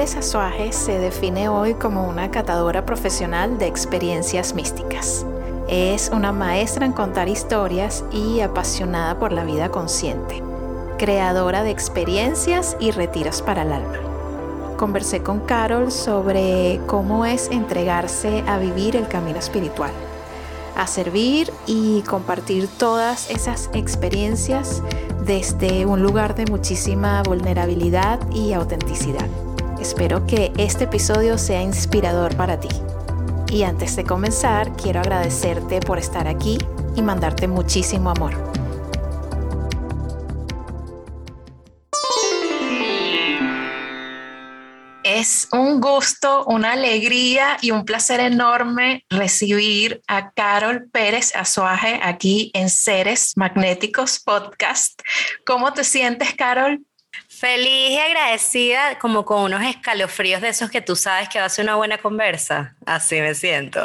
Pérez Azuaje se define hoy como una catadora profesional de experiencias místicas. Es una maestra en contar historias y apasionada por la vida consciente, creadora de experiencias y retiros para el alma. Conversé con Carol sobre cómo es entregarse a vivir el camino espiritual, a servir y compartir todas esas experiencias desde un lugar de muchísima vulnerabilidad y autenticidad. Espero que este episodio sea inspirador para ti. Y antes de comenzar, quiero agradecerte por estar aquí y mandarte muchísimo amor. Es un gusto, una alegría y un placer enorme recibir a Carol Pérez Azuaje aquí en Seres Magnéticos Podcast. ¿Cómo te sientes, Carol? Feliz y agradecida, como con unos escalofríos de esos que tú sabes que va a ser una buena conversa. Así me siento.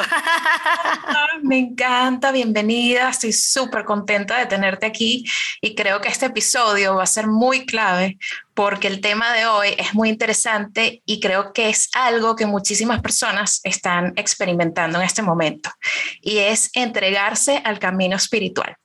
me encanta, bienvenida. Estoy súper contenta de tenerte aquí y creo que este episodio va a ser muy clave porque el tema de hoy es muy interesante y creo que es algo que muchísimas personas están experimentando en este momento y es entregarse al camino espiritual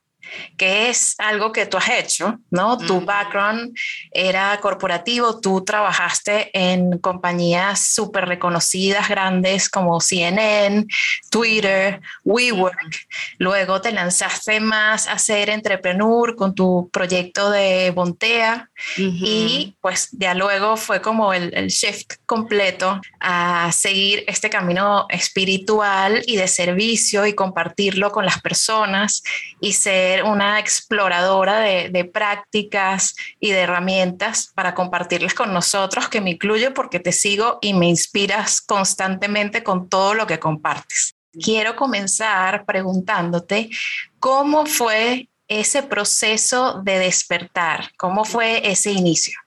que es algo que tú has hecho, ¿no? Tu background era corporativo, tú trabajaste en compañías súper reconocidas, grandes como CNN, Twitter, WeWork. Luego te lanzaste más a ser entrepreneur con tu proyecto de Bontea y pues ya luego fue como el, el shift completo a seguir este camino espiritual y de servicio y compartirlo con las personas y ser una exploradora de, prácticas y de herramientas para compartirles con nosotros, que me incluyo porque te sigo y me inspiras constantemente con todo lo que compartes. Quiero comenzar preguntándote cómo fue ese proceso de despertar, cómo fue ese inicio.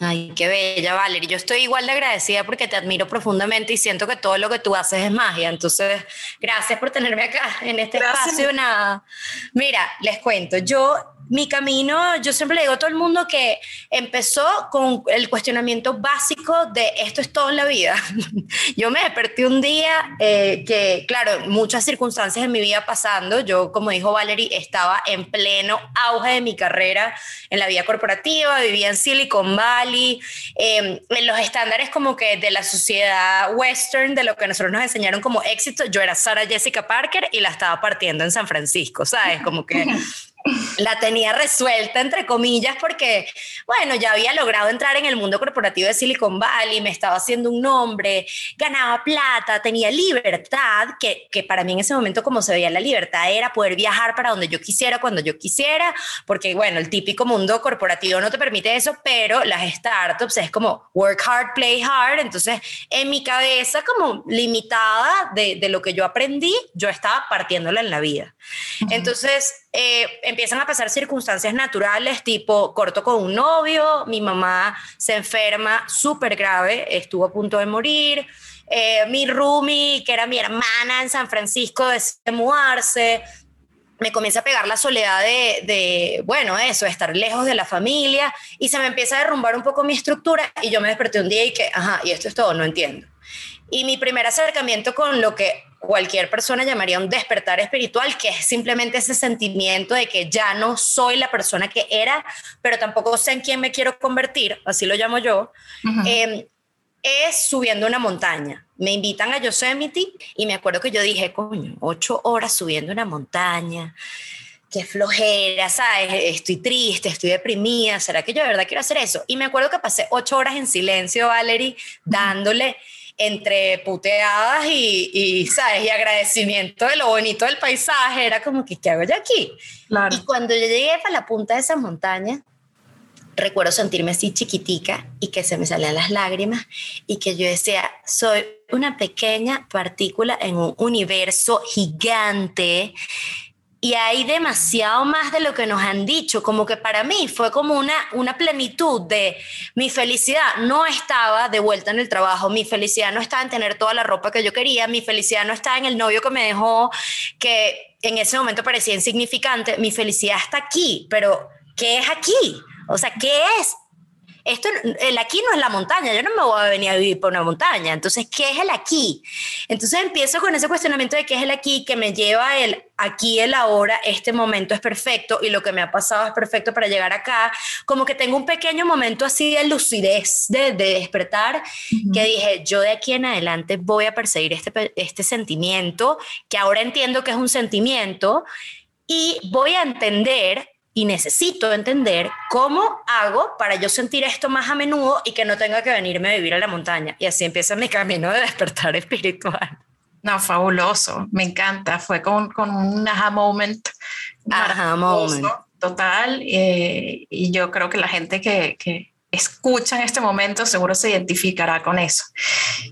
Ay, qué bella, Valerie. Yo estoy igual de agradecida porque te admiro profundamente y siento que todo lo que tú haces es magia. Entonces, gracias por tenerme acá en este espacio. Nada. Mira, les cuento, yo mi camino, yo siempre le digo a todo el mundo que empezó con el cuestionamiento básico de esto es todo en la vida. yo me desperté un día eh, que, claro, muchas circunstancias en mi vida pasando, yo, como dijo Valerie, estaba en pleno auge de mi carrera en la vida corporativa, vivía en Silicon Valley, em, en los estándares como que de la sociedad western, de lo que nosotros nos enseñaron como éxito, yo era Sarah Jessica Parker y la estaba partiendo en San Francisco, ¿sabes? Como que la tenía resuelta, entre comillas, porque, bueno, ya había logrado entrar en el mundo corporativo de Silicon Valley, me estaba haciendo un nombre, ganaba plata, tenía libertad, que, que para mí en ese momento como se veía la libertad era poder viajar para donde yo quisiera, cuando yo quisiera, porque, bueno, el típico mundo corporativo no te permite eso, pero las startups es como work hard, play hard, entonces en mi cabeza como limitada de, de lo que yo aprendí, yo estaba partiéndola en la vida. Entonces, eh, empiezan a pasar circunstancias naturales, tipo corto con un novio, mi mamá se enferma súper grave, estuvo a punto de morir, eh, mi roomie, que era mi hermana en San Francisco, decide mudarse, me comienza a pegar la soledad de, de, bueno, eso, estar lejos de la familia, y se me empieza a derrumbar un poco mi estructura, y yo me desperté un día y que, ajá, y esto es todo, no entiendo. Y mi primer acercamiento con lo que cualquier persona llamaría un despertar espiritual, que es simplemente ese sentimiento de que ya no soy la persona que era, pero tampoco sé en quién me quiero convertir, así lo llamo yo, em, es subiendo una montaña. Me invitan a Yosemite y me acuerdo que yo dije, coño, ocho horas subiendo una montaña. Qué flojera, ¿sabes? Estoy triste, estoy deprimida. ¿Será que yo de verdad quiero hacer eso? Y me acuerdo que pasé ocho horas en silencio, Valerie, dándole entre puteadas y, y, ¿sabes? y agradecimiento de lo bonito del paisaje, era como que, ¿qué hago yo aquí? Y cuando yo llegué a la punta de esa montaña, recuerdo sentirme así chiquitica y que se me salían las lágrimas y que yo decía, soy una pequeña partícula en un universo gigante y hay demasiado más de lo que nos han dicho, como que para mí fue como una, una plenitud de mi felicidad. No estaba de vuelta en el trabajo, mi felicidad no estaba en tener toda la ropa que yo quería, mi felicidad no estaba en el novio que me dejó, que en ese momento parecía insignificante, mi felicidad está aquí, pero ¿qué es aquí? O sea, ¿qué es esto, el aquí no es la montaña, yo no me voy a venir a vivir por una montaña, entonces, ¿qué es el aquí? Entonces empiezo con ese cuestionamiento de qué es el aquí, que me lleva el aquí, el ahora, este momento es perfecto y lo que me ha pasado es perfecto para llegar acá, como que tengo un pequeño momento así de lucidez, de, despertar, que dije, yo de aquí en adelante voy a perseguir este, este sentimiento, que ahora entiendo que es un sentimiento, y voy a entender y necesito entender cómo hago para yo sentir esto más a menudo y que no tenga que venirme a vivir a la montaña. Y así empieza mi camino de despertar espiritual. No, fabuloso, me encanta. Fue con, con un aha moment. Aha moment. Total. Eh, y yo creo que la gente que, que escucha en este momento seguro se identificará con eso.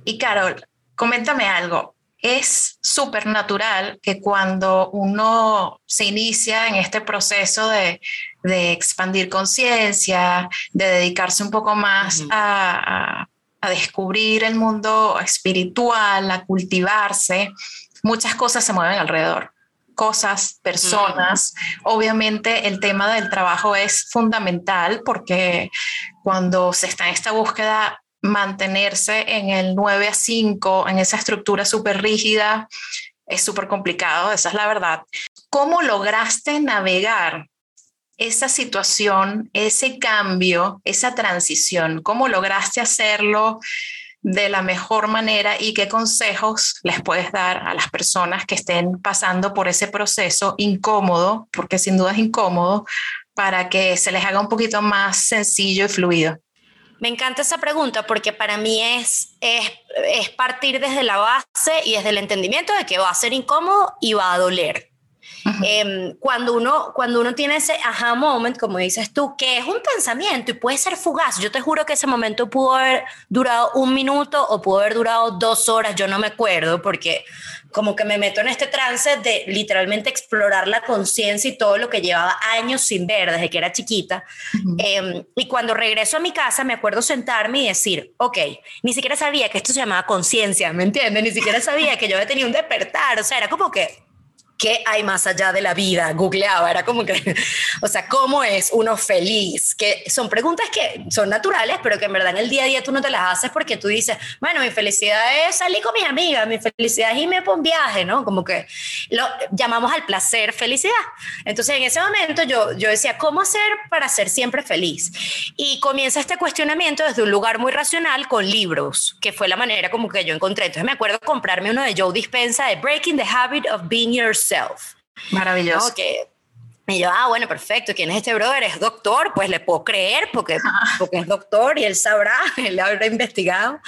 Y Carol, coméntame algo es súper natural que cuando uno se inicia en este proceso de, expandir conciencia, de dedicarse un poco más a, descubrir el mundo espiritual, a cultivarse, muchas cosas se mueven alrededor. Cosas, personas. Obviamente el tema del trabajo es fundamental porque cuando se está en esta búsqueda mantenerse en el 9 a 5, en esa estructura súper rígida, es súper complicado, esa es la verdad. ¿Cómo lograste navegar esa situación, ese cambio, esa transición? ¿Cómo lograste hacerlo de la mejor manera y qué consejos les puedes dar a las personas que estén pasando por ese proceso incómodo, porque sin duda es incómodo, para que se les haga un poquito más sencillo y fluido? Me encanta esa pregunta porque para mí es, es, es, partir desde la base y desde el entendimiento de que va a ser incómodo y va a doler. Em, cuando, uno, cuando uno tiene ese aha moment, como dices tú, que es un pensamiento y puede ser fugaz, yo te juro que ese momento pudo haber durado un minuto o pudo haber durado dos horas, yo no me acuerdo, porque como que me meto en este trance de literalmente explorar la conciencia y todo lo que llevaba años sin ver desde que era chiquita. Em, y cuando regreso a mi casa me acuerdo sentarme y decir, ok, ni siquiera sabía que esto se llamaba conciencia, ¿me entiendes? Ni siquiera sabía que yo había tenido un despertar, o sea, era como que ¿Qué hay más allá de la vida? Googleaba, era como que, o sea, ¿cómo es uno feliz? Que son preguntas que son naturales, pero que en verdad en el día a día tú no te las haces porque tú dices, bueno, mi felicidad es salir con mis amigas, mi felicidad es irme por un viaje, ¿no? Como que lo llamamos al placer felicidad. Entonces en ese momento yo, yo decía, ¿cómo hacer para ser siempre feliz? Y comienza este cuestionamiento desde un lugar muy racional con libros, que fue la manera como que yo encontré. Entonces me acuerdo comprarme uno de Joe Dispensa de Breaking the Habit of Being Yourself Maravilloso. Y yo, ah, bueno, perfecto. ¿Quién es este brother? Es doctor, pues le puedo creer porque, porque es doctor y él sabrá, él habrá investigado.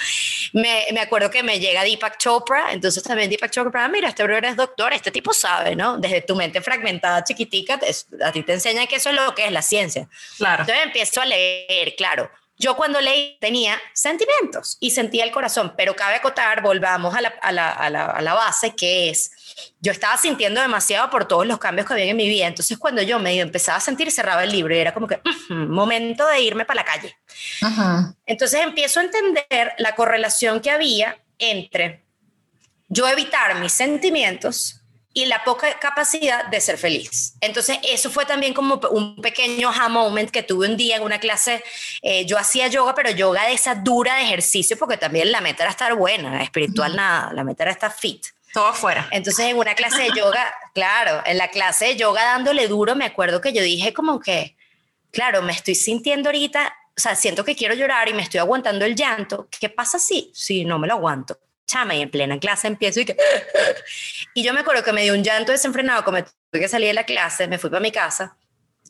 Me, me, acuerdo que me llega Deepak Chopra, entonces también Deepak Chopra, ah, mira, este brother es doctor, este tipo sabe, ¿no? Desde tu mente fragmentada chiquitica, a ti te enseña que eso es lo que es la ciencia. Claro. Entonces empiezo a leer, claro. Yo cuando leí tenía sentimientos y sentía el corazón, pero cabe acotar, volvamos a la, a la, a la, a la base, que es yo estaba sintiendo demasiado por todos los cambios que había en mi vida. Entonces, cuando yo me empezaba a sentir, cerraba el libro y era como que, momento de irme para la calle. Entonces, empiezo a entender la correlación que había entre yo evitar mis sentimientos y la poca capacidad de ser feliz. Entonces, eso fue también como un pequeño aha moment que tuve un día en una clase. Eh, yo hacía yoga, pero yoga de esa dura de ejercicio, porque también la meta era estar buena, espiritual nada, la meta era estar fit. Todo afuera. Entonces, en una clase de yoga, claro, en la clase de yoga dándole duro, me acuerdo que yo dije como que, claro, me estoy sintiendo ahorita, o sea, siento que quiero llorar y me estoy aguantando el llanto. ¿Qué pasa si, si no me lo aguanto? Chama, y en plena clase empiezo y que... Y yo me acuerdo que me dio un llanto desenfrenado, como tuve que salir de la clase, me fui para mi casa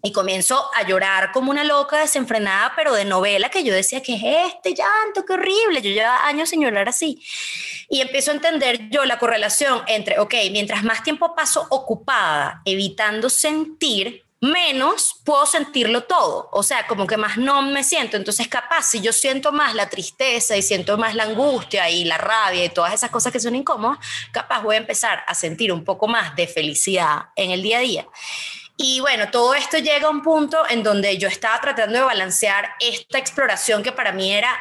y comienzo a llorar como una loca desenfrenada, pero de novela, que yo decía, que es este llanto? ¡Qué horrible! Yo llevaba años sin llorar así. Y empiezo a entender yo la correlación entre, ok, mientras más tiempo paso ocupada evitando sentir, menos puedo sentirlo todo, o sea, como que más no me siento. Entonces, capaz, si yo siento más la tristeza y siento más la angustia y la rabia y todas esas cosas que son incómodas, capaz voy a empezar a sentir un poco más de felicidad en el día a día. Y bueno, todo esto llega a un punto en donde yo estaba tratando de balancear esta exploración que para mí era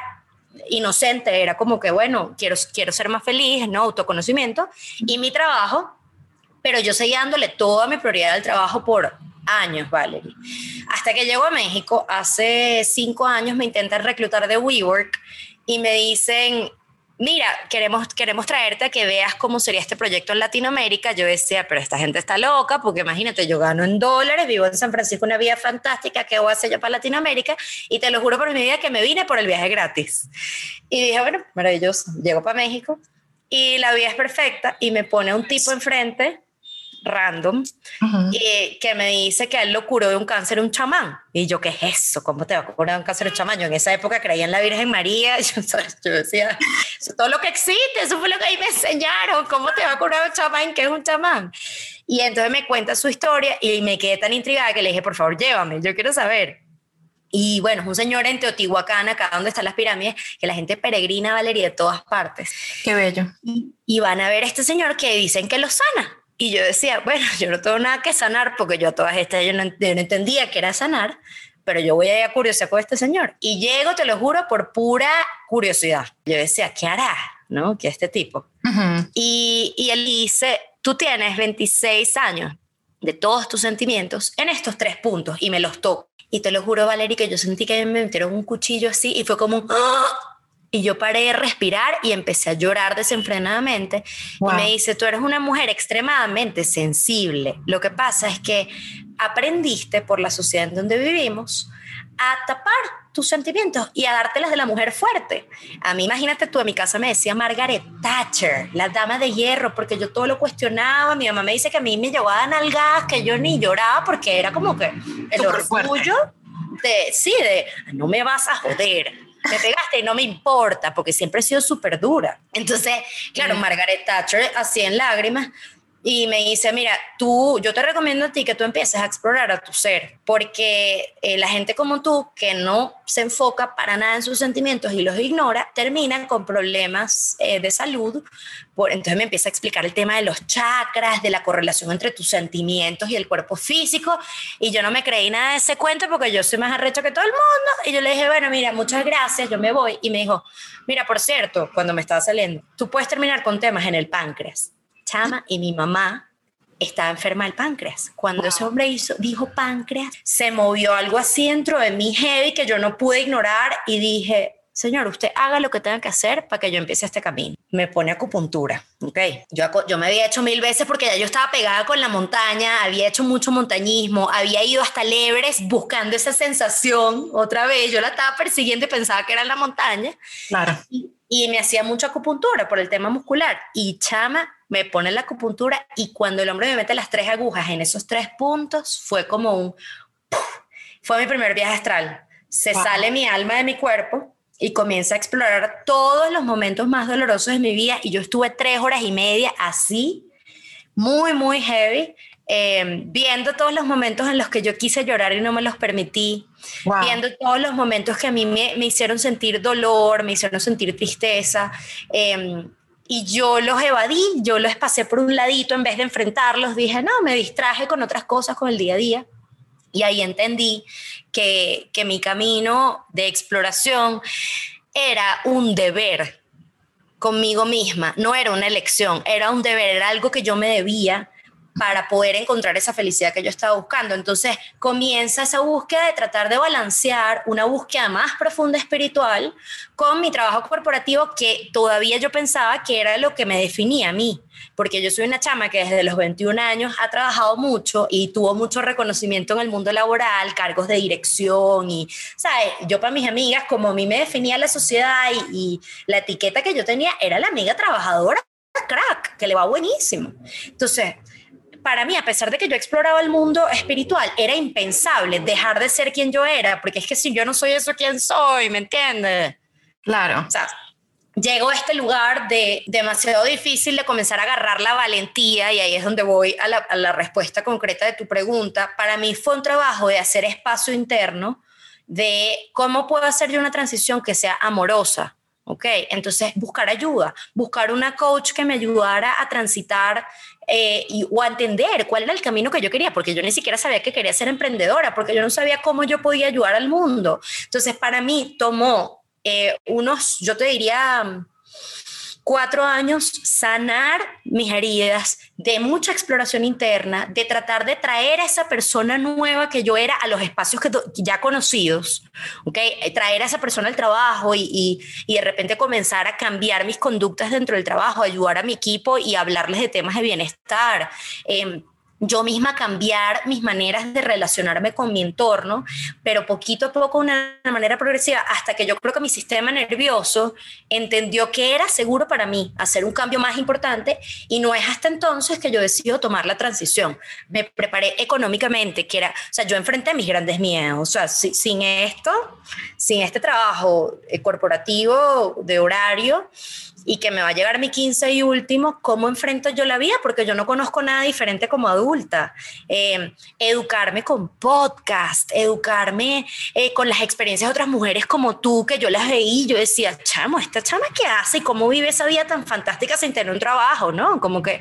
inocente, era como que, bueno, quiero, quiero ser más feliz, ¿no? Autoconocimiento, y mi trabajo, pero yo seguía dándole toda mi prioridad al trabajo por años, Valerie. Hasta que llego a México, hace cinco años me intentan reclutar de WeWork y me dicen, mira, queremos, queremos traerte a que veas cómo sería este proyecto en Latinoamérica. Yo decía, pero esta gente está loca, porque imagínate, yo gano en dólares, vivo en San Francisco, una vida fantástica, ¿qué voy a hacer yo para Latinoamérica? Y te lo juro por mi vida que me vine por el viaje gratis. Y dije, bueno, maravilloso, llego para México y la vida es perfecta y me pone un tipo enfrente random y que me dice que él lo curó de un cáncer un chamán. Y yo, ¿qué es eso? ¿Cómo te va a curar un cáncer un chamán? Yo en esa época creía en la Virgen María. Yo, yo decía, eso todo lo que existe, eso fue lo que ahí me enseñaron. ¿Cómo te va a curar un chamán? ¿Qué es un chamán? Y entonces me cuenta su historia y me quedé tan intrigada que le dije, por favor, llévame, yo quiero saber. Y bueno, es un señor en Teotihuacán, acá donde están las pirámides, que la gente peregrina, Valeria, de todas partes. Qué bello. Y, y van a ver a este señor que dicen que lo sana. Y yo decía, bueno, yo no tengo nada que sanar porque yo a todas estas yo no, entendía que era sanar, pero yo voy a ir a curiosidad con este señor. Y llego, te lo juro, por pura curiosidad. Yo decía, ¿qué hará? ¿No? ¿Qué este tipo? y, y él dice, tú tienes 26 años de todos tus sentimientos en estos tres puntos y me los toco. Y te lo juro, Valeria, que yo sentí que me metieron un cuchillo así y fue como un... ¡ah! Y yo paré de respirar y empecé a llorar desenfrenadamente. Y me dice, tú eres una mujer extremadamente sensible. Lo que pasa es que aprendiste por la sociedad en donde vivimos a tapar tus sentimientos y a dártelas de la mujer fuerte. A mí, imagínate tú, a mi casa me decía Margaret Thatcher, la dama de hierro, porque yo todo lo cuestionaba. Mi mamá me dice que a mí me llevaba a nalgadas, que yo ni lloraba porque era como que el orgullo de, sí, de no me vas a joder me pegaste y no me importa, porque siempre he sido súper dura. Entonces, claro, Margaret Thatcher así en lágrimas, y me dice, mira, tú, yo te recomiendo a ti que tú empieces a explorar a tu ser, porque eh, la gente como tú, que no se enfoca para nada en sus sentimientos y los ignora, terminan con problemas eh, de salud. Por, entonces me empieza a explicar el tema de los chakras, de la correlación entre tus sentimientos y el cuerpo físico, y yo no me creí nada de ese cuento porque yo soy más arrecho que todo el mundo, y yo le dije, bueno, mira, muchas gracias, yo me voy, y me dijo, mira, por cierto, cuando me estaba saliendo, tú puedes terminar con temas en el páncreas chama y mi mamá estaba enferma del páncreas. Cuando ese hombre hizo, dijo páncreas, se movió algo así dentro de mí heavy que yo no pude ignorar y dije, señor, usted haga lo que tenga que hacer para que yo empiece este camino. Me pone acupuntura, ¿ok? Yo, yo me había hecho mil veces porque ya yo estaba pegada con la montaña, había hecho mucho montañismo, había ido hasta Lebres buscando esa sensación otra vez, yo la estaba persiguiendo y pensaba que era la montaña. Claro. Y, y me hacía mucha acupuntura por el tema muscular. Y chama, me pone la acupuntura y cuando el hombre me mete las tres agujas en esos tres puntos, fue como un... Fue mi primer viaje astral. Se sale mi alma de mi cuerpo y comienza a explorar todos los momentos más dolorosos de mi vida y yo estuve tres horas y media así, muy, muy heavy, em, viendo todos los momentos en los que yo quise llorar y no me los permití, viendo todos los momentos que a mí me, me, hicieron sentir dolor, me hicieron sentir tristeza. Eh, y yo los evadí, yo los pasé por un ladito en vez de enfrentarlos, dije, no, me distraje con otras cosas, con el día a día. Y ahí entendí que, que mi camino de exploración era un deber conmigo misma, no era una elección, era un deber, era algo que yo me debía para poder encontrar esa felicidad que yo estaba buscando. Entonces comienza esa búsqueda de tratar de balancear una búsqueda más profunda espiritual con mi trabajo corporativo que todavía yo pensaba que era lo que me definía a mí, porque yo soy una chama que desde los 21 años ha trabajado mucho y tuvo mucho reconocimiento en el mundo laboral, cargos de dirección y, ¿sabes? Yo para mis amigas, como a mí me definía la sociedad y, la etiqueta que yo tenía era la amiga trabajadora crack, que le va buenísimo. Entonces, para mí, a pesar de que yo exploraba el mundo espiritual, era impensable dejar de ser quien yo era, porque es que si yo no soy eso, ¿quién soy? ¿Me entiendes? Claro. O sea, llego a este lugar de demasiado difícil de comenzar a agarrar la valentía y ahí es donde voy a la, a la respuesta concreta de tu pregunta. Para mí fue un trabajo de hacer espacio interno de cómo puedo hacer yo una transición que sea amorosa. ¿ok? Entonces, buscar ayuda, buscar una coach que me ayudara a transitar eh, y, o a entender cuál era el camino que yo quería, porque yo ni siquiera sabía que quería ser emprendedora, porque yo no sabía cómo yo podía ayudar al mundo. Entonces, para mí tomó eh, unos, yo te diría, cuatro años sanar mis heridas, de mucha exploración interna, de tratar de traer a esa persona nueva que yo era a los espacios que ya conocidos, ¿okay? Traer a esa persona al trabajo y, y, de repente comenzar a cambiar mis conductas dentro del trabajo, ayudar a mi equipo y hablarles de temas de bienestar. Eh, yo misma cambiar mis maneras de relacionarme con mi entorno, pero poquito a poco, una manera progresiva, hasta que yo creo que mi sistema nervioso entendió que era seguro para mí hacer un cambio más importante y no es hasta entonces que yo decido tomar la transición. Me preparé económicamente, que era, o sea, yo enfrenté mis grandes miedos, o sea, sin esto, sin este trabajo eh, corporativo de horario, y que me va a llegar mi 15 y último, ¿cómo enfrento yo la vida? Porque yo no conozco nada diferente como adulta. Eh, educarme con podcast, educarme eh, con las experiencias de otras mujeres como tú, que yo las veí, yo decía, chamo, esta chama qué hace y cómo vive esa vida tan fantástica sin tener un trabajo, ¿no? Como que,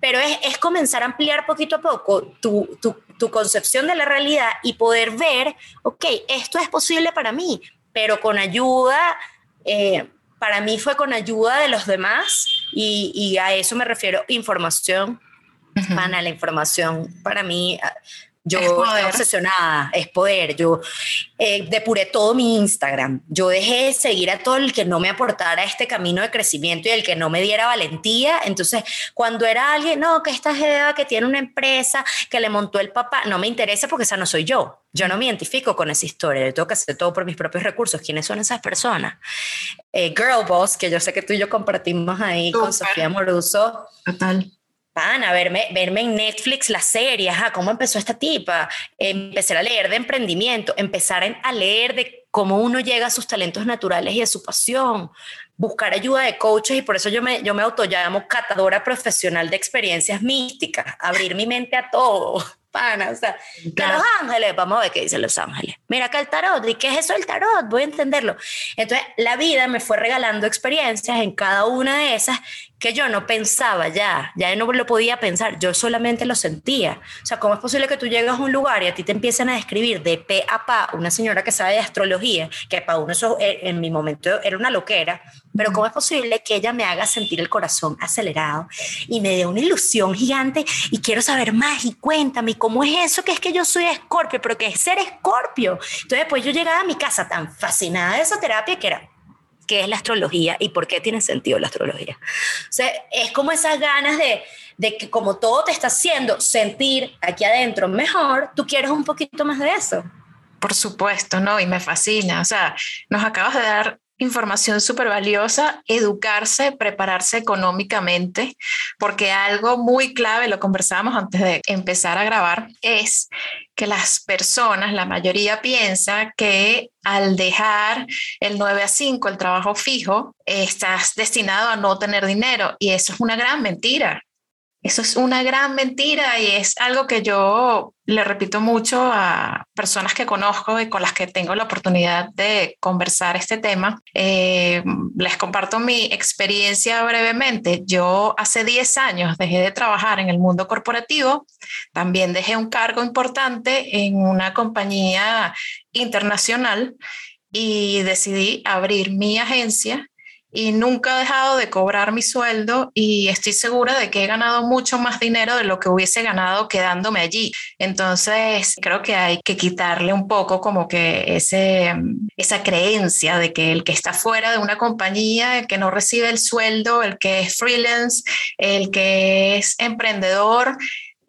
pero es, es comenzar a ampliar poquito a poco tu, tu, tu concepción de la realidad y poder ver, ok, esto es posible para mí, pero con ayuda. Eh, para mí fue con ayuda de los demás y, a eso me refiero información. Uh la información para mí yo estoy obsesionada, es poder. Yo eh, depuré todo mi Instagram. Yo dejé de seguir a todo el que no me aportara este camino de crecimiento y el que no me diera valentía. Entonces, cuando era alguien, no, que esta jeva que tiene una empresa, que le montó el papá, no me interesa porque esa no soy yo. Yo no me identifico con esa historia. Yo tengo que hacer todo por mis propios recursos. ¿Quiénes son esas personas? Eh, Girl Boss, que yo sé que tú y yo compartimos ahí con Sofía Moruso. Total a verme, verme en Netflix las series, cómo empezó esta tipa, empezar a leer de emprendimiento, empezar a leer de cómo uno llega a sus talentos naturales y a su pasión, buscar ayuda de coaches y por eso yo me, yo me autollamo catadora profesional de experiencias místicas, abrir mi mente a todo pana, o sea, que Los Ángeles, vamos a ver qué dicen Los Ángeles. Mira acá el tarot, ¿y qué es eso el tarot? Voy a entenderlo. Entonces, la vida me fue regalando experiencias en cada una de esas que yo no pensaba ya, ya no lo podía pensar, yo solamente lo sentía. O sea, ¿cómo es posible que tú llegas a un lugar y a ti te empiezan a describir de pe a pa una señora que sabe de astrología, que para uno eso eh, en mi momento era una loquera, pero ¿cómo es posible que ella me haga sentir el corazón acelerado y me dé una ilusión gigante y quiero saber más y cuéntame cómo es eso que es que yo soy escorpio, pero que es ser escorpio? Entonces, pues yo llegaba a mi casa tan fascinada de esa terapia que era qué es la astrología y por qué tiene sentido la astrología. O sea, es como esas ganas de, de que como todo te está haciendo sentir aquí adentro mejor, tú quieres un poquito más de eso. Por supuesto, ¿no? Y me fascina. O sea, nos acabas de dar información súper valiosa, educarse, prepararse económicamente, porque algo muy clave, lo conversábamos antes de empezar a grabar, es que las personas, la mayoría piensa que al dejar el 9 a 5, el trabajo fijo, estás destinado a no tener dinero y eso es una gran mentira. Eso es una gran mentira y es algo que yo le repito mucho a personas que conozco y con las que tengo la oportunidad de conversar este tema. Eh, les comparto mi experiencia brevemente. Yo hace 10 años dejé de trabajar en el mundo corporativo, también dejé un cargo importante en una compañía internacional y decidí abrir mi agencia y nunca he dejado de cobrar mi sueldo y estoy segura de que he ganado mucho más dinero de lo que hubiese ganado quedándome allí. Entonces, creo que hay que quitarle un poco como que ese, esa creencia de que el que está fuera de una compañía, el que no recibe el sueldo, el que es freelance, el que es emprendedor,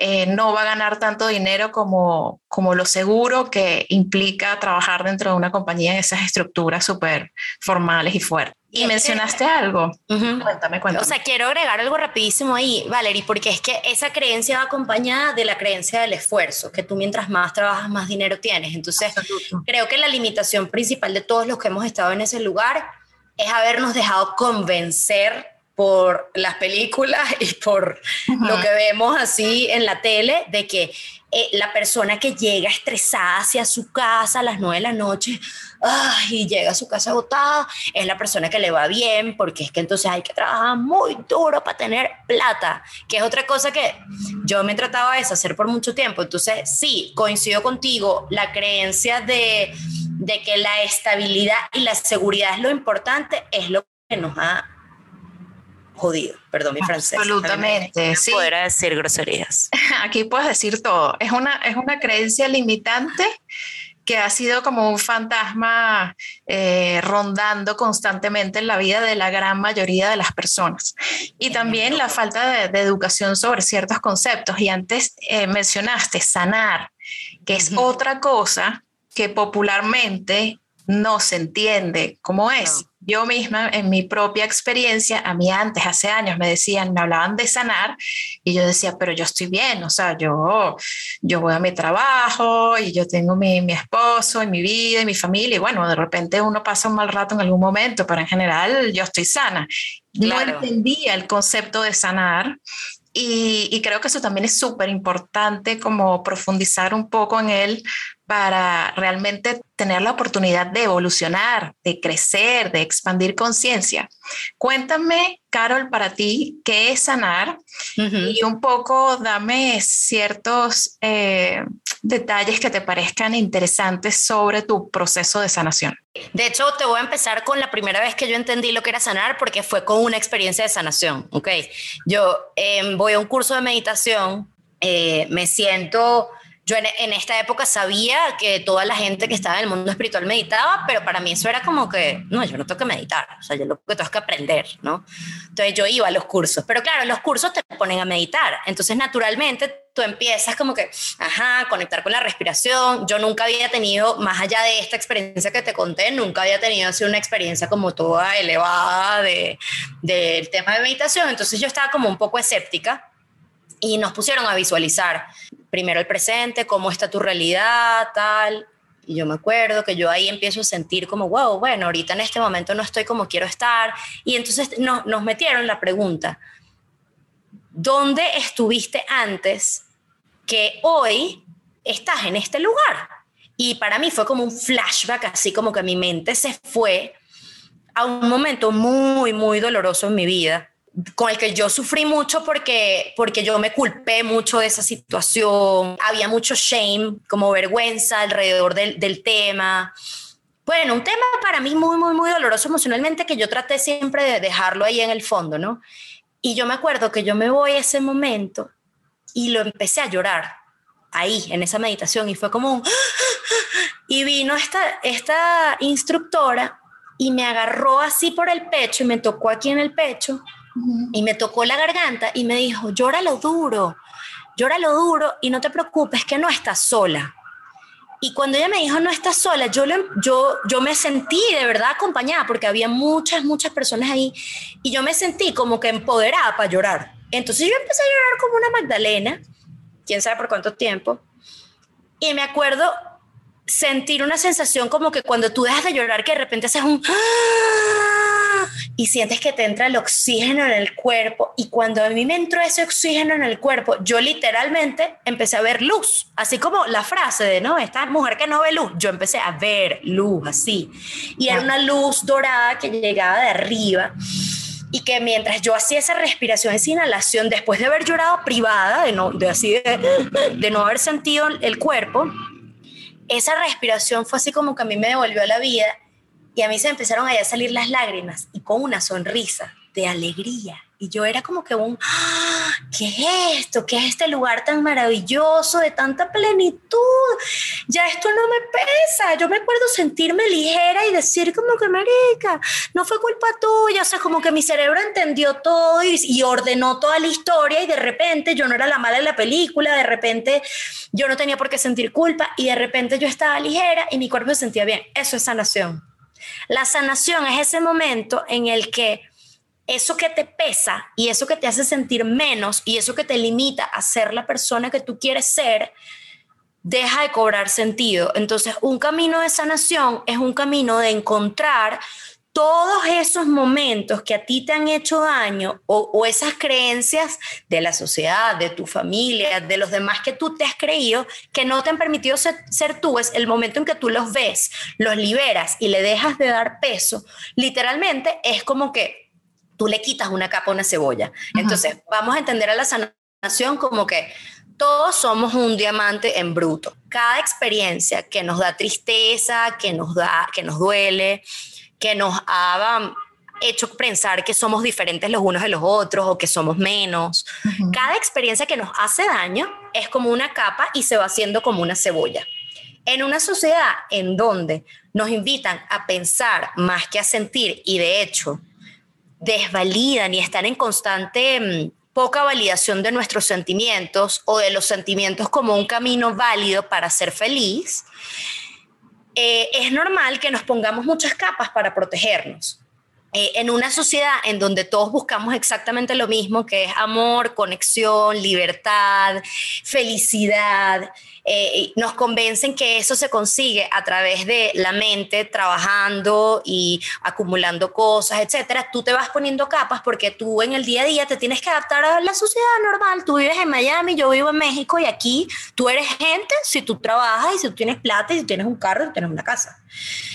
eh, no va a ganar tanto dinero como, como lo seguro que implica trabajar dentro de una compañía en esas estructuras súper formales y fuertes. Y, mencionaste algo. Cuéntame, cuéntame. O sea, quiero agregar algo rapidísimo ahí, Valerie, porque es que esa creencia va acompañada de la creencia del esfuerzo, que tú mientras más trabajas, más dinero tienes. Entonces, creo que la limitación principal de todos los que hemos estado en ese lugar es habernos dejado convencer por las películas y por lo que vemos así en la tele, de que eh, la persona que llega estresada hacia su casa a las nueve de la noche y llega a su casa agotada, es la persona que le va bien, porque es que entonces hay que trabajar muy duro para tener plata, que es otra cosa que yo me trataba de hacer por mucho tiempo. Entonces, sí, coincido contigo, la creencia de, de que la estabilidad y la seguridad es lo importante, es lo que nos ha jodido, perdón mi francés. Absolutamente, sí. Decir groserías. Aquí puedes decir todo. Es una, es una creencia limitante que ha sido como un fantasma eh, rondando constantemente en la vida de la gran mayoría de las personas. Y también la falta de, educación sobre ciertos conceptos. Y antes eh, mencionaste sanar, que es otra cosa que popularmente no se entiende cómo es yo misma, en mi propia experiencia, a mí antes, hace años, me decían, me hablaban de sanar y yo decía, pero yo estoy bien, o sea, yo, yo voy a mi trabajo y yo tengo mi, mi esposo y mi vida y mi familia y bueno, de repente uno pasa un mal rato en algún momento, pero en general yo estoy sana. No entendía el concepto de sanar y, creo que eso también es súper importante como profundizar un poco en él para realmente tener la oportunidad de evolucionar, de crecer, de expandir conciencia. Cuéntame, Carol, para ti, ¿qué es sanar? Y un poco dame ciertos eh, detalles que te parezcan interesantes sobre tu proceso de sanación. De hecho, te voy a empezar con la primera vez que yo entendí lo que era sanar, porque fue con una experiencia de sanación, ¿ok? Yo em, voy a un curso de meditación, eh, me siento yo en, esta época sabía que toda la gente que estaba en el mundo espiritual meditaba, pero para mí eso era como que, no, yo no tengo que meditar, o sea, yo lo que tengo es que aprender, ¿no? Entonces yo iba a los cursos, pero claro, los cursos te ponen a meditar, entonces naturalmente tú empiezas como que, ajá, conectar con la respiración. Yo nunca había tenido, más allá de esta experiencia que te conté, nunca había tenido así una experiencia como toda elevada del de, tema de meditación, entonces yo estaba como un poco escéptica y nos pusieron a visualizar primero el presente, cómo está tu realidad, tal. Y yo me acuerdo que yo ahí empiezo a sentir como, wow, bueno, ahorita en este momento no estoy como quiero estar. Y entonces nos metieron la pregunta, ¿dónde estuviste antes que hoy estás en este lugar? Y para mí fue como un flashback, así como que mi mente se fue a un momento muy, muy doloroso en mi vida con el que yo sufrí mucho porque, porque yo me culpé mucho de esa situación, había mucho shame, como vergüenza alrededor del, del tema. Bueno, un tema para mí muy, muy, muy doloroso emocionalmente que yo traté siempre de dejarlo ahí en el fondo, ¿no? Y yo me acuerdo que yo me voy a ese momento y lo empecé a llorar ahí, en esa meditación, y fue como un... Y vino esta, esta instructora y me agarró así por el pecho y me tocó aquí en el pecho y me tocó la garganta y me dijo, lo duro, lo duro y no te preocupes que no estás sola. Y cuando ella me dijo, no estás sola, yo, yo, yo me sentí de verdad acompañada porque había muchas, muchas personas ahí y yo me sentí como que empoderada para llorar. Entonces yo empecé a llorar como una Magdalena, quién sabe por cuánto tiempo. Y me acuerdo sentir una sensación como que cuando tú dejas de llorar, que de repente haces un y sientes que te entra el oxígeno en el cuerpo. Y cuando a mí me entró ese oxígeno en el cuerpo, yo literalmente empecé a ver luz, así como la frase de, ¿no? Esta mujer que no ve luz, yo empecé a ver luz así. Y era una luz dorada que llegaba de arriba y que mientras yo hacía esa respiración, esa inhalación, después de haber llorado privada, de no, de así de, de no haber sentido el cuerpo, esa respiración fue así como que a mí me devolvió la vida y a mí se empezaron a salir las lágrimas y con una sonrisa de alegría. Y yo era como que un, ¡Ah! ¿qué es esto? ¿Qué es este lugar tan maravilloso, de tanta plenitud? Ya esto no me pesa. Yo me acuerdo sentirme ligera y decir como que, marica, no fue culpa tuya. O sea, como que mi cerebro entendió todo y, y ordenó toda la historia y de repente yo no era la mala de la película, de repente yo no tenía por qué sentir culpa y de repente yo estaba ligera y mi cuerpo se sentía bien. Eso es sanación. La sanación es ese momento en el que eso que te pesa y eso que te hace sentir menos y eso que te limita a ser la persona que tú quieres ser, deja de cobrar sentido. Entonces, un camino de sanación es un camino de encontrar todos esos momentos que a ti te han hecho daño o, esas creencias de la sociedad, de tu familia, de los demás que tú te has creído, que no te han permitido ser, ser, tú, es el momento en que tú los ves, los liberas y le dejas de dar peso, literalmente es como que tú le quitas una capa a una cebolla. Entonces, vamos a entender a la sanación como que todos somos un diamante en bruto. Cada experiencia que nos da tristeza, que nos da, que nos duele, que nos ha hecho pensar que somos diferentes los unos de los otros o que somos menos. Cada experiencia que nos hace daño es como una capa y se va haciendo como una cebolla. En una sociedad en donde nos invitan a pensar más que a sentir y de hecho desvalidan y están en constante mm, poca validación de nuestros sentimientos o de los sentimientos como un camino válido para ser feliz, eh, es normal que nos pongamos muchas capas para protegernos. Eh, en una sociedad en donde todos buscamos exactamente lo mismo, que es amor, conexión, libertad, felicidad, eh, nos convencen que eso se consigue a través de la mente trabajando y acumulando cosas, etcétera, tú te vas poniendo capas porque tú en el día a día te tienes que adaptar a la sociedad normal. Tú vives en Miami, yo vivo en México y aquí tú eres gente si tú trabajas y si tú tienes plata y si tienes un carro y tienes una casa.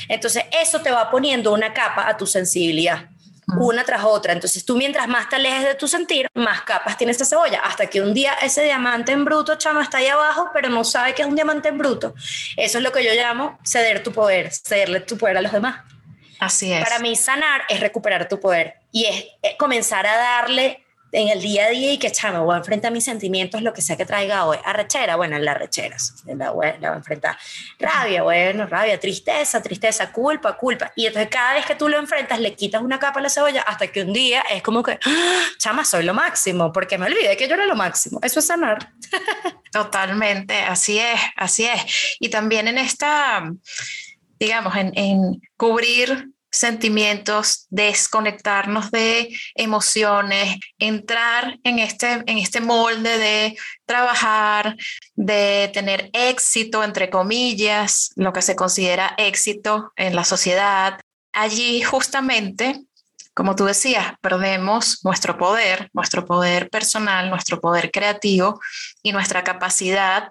Entonces, eso te va poniendo una capa a tu sensibilidad una tras otra. Entonces tú mientras más te alejes de tu sentir, más capas tiene esta cebolla, hasta que un día ese diamante en bruto, chama, está ahí abajo, pero no sabe que es un diamante en bruto. Eso es lo que yo llamo ceder tu poder, cederle tu poder a los demás. Así es. Para mí sanar es recuperar tu poder y es comenzar a darle en el día a día y que, chama, voy a enfrentar mis sentimientos, lo que sea que traiga hoy. Arrechera, bueno, en las recheras. La voy, la voy a enfrentar. Rabia, bueno, rabia. Tristeza, tristeza. Culpa, culpa. Y entonces cada vez que tú lo enfrentas, le quitas una capa a la cebolla hasta que un día es como que, ¡Ah! chama, soy lo máximo, porque me olvidé que yo era lo máximo. Eso es sanar. Totalmente, así es, así es. Y también en esta, digamos, en cubrir sentimientos, desconectarnos de emociones, entrar en este, en este molde de trabajar, de tener éxito, entre comillas, lo que se considera éxito en la sociedad. Allí justamente, como tú decías, perdemos nuestro poder, nuestro poder personal, nuestro poder creativo y nuestra capacidad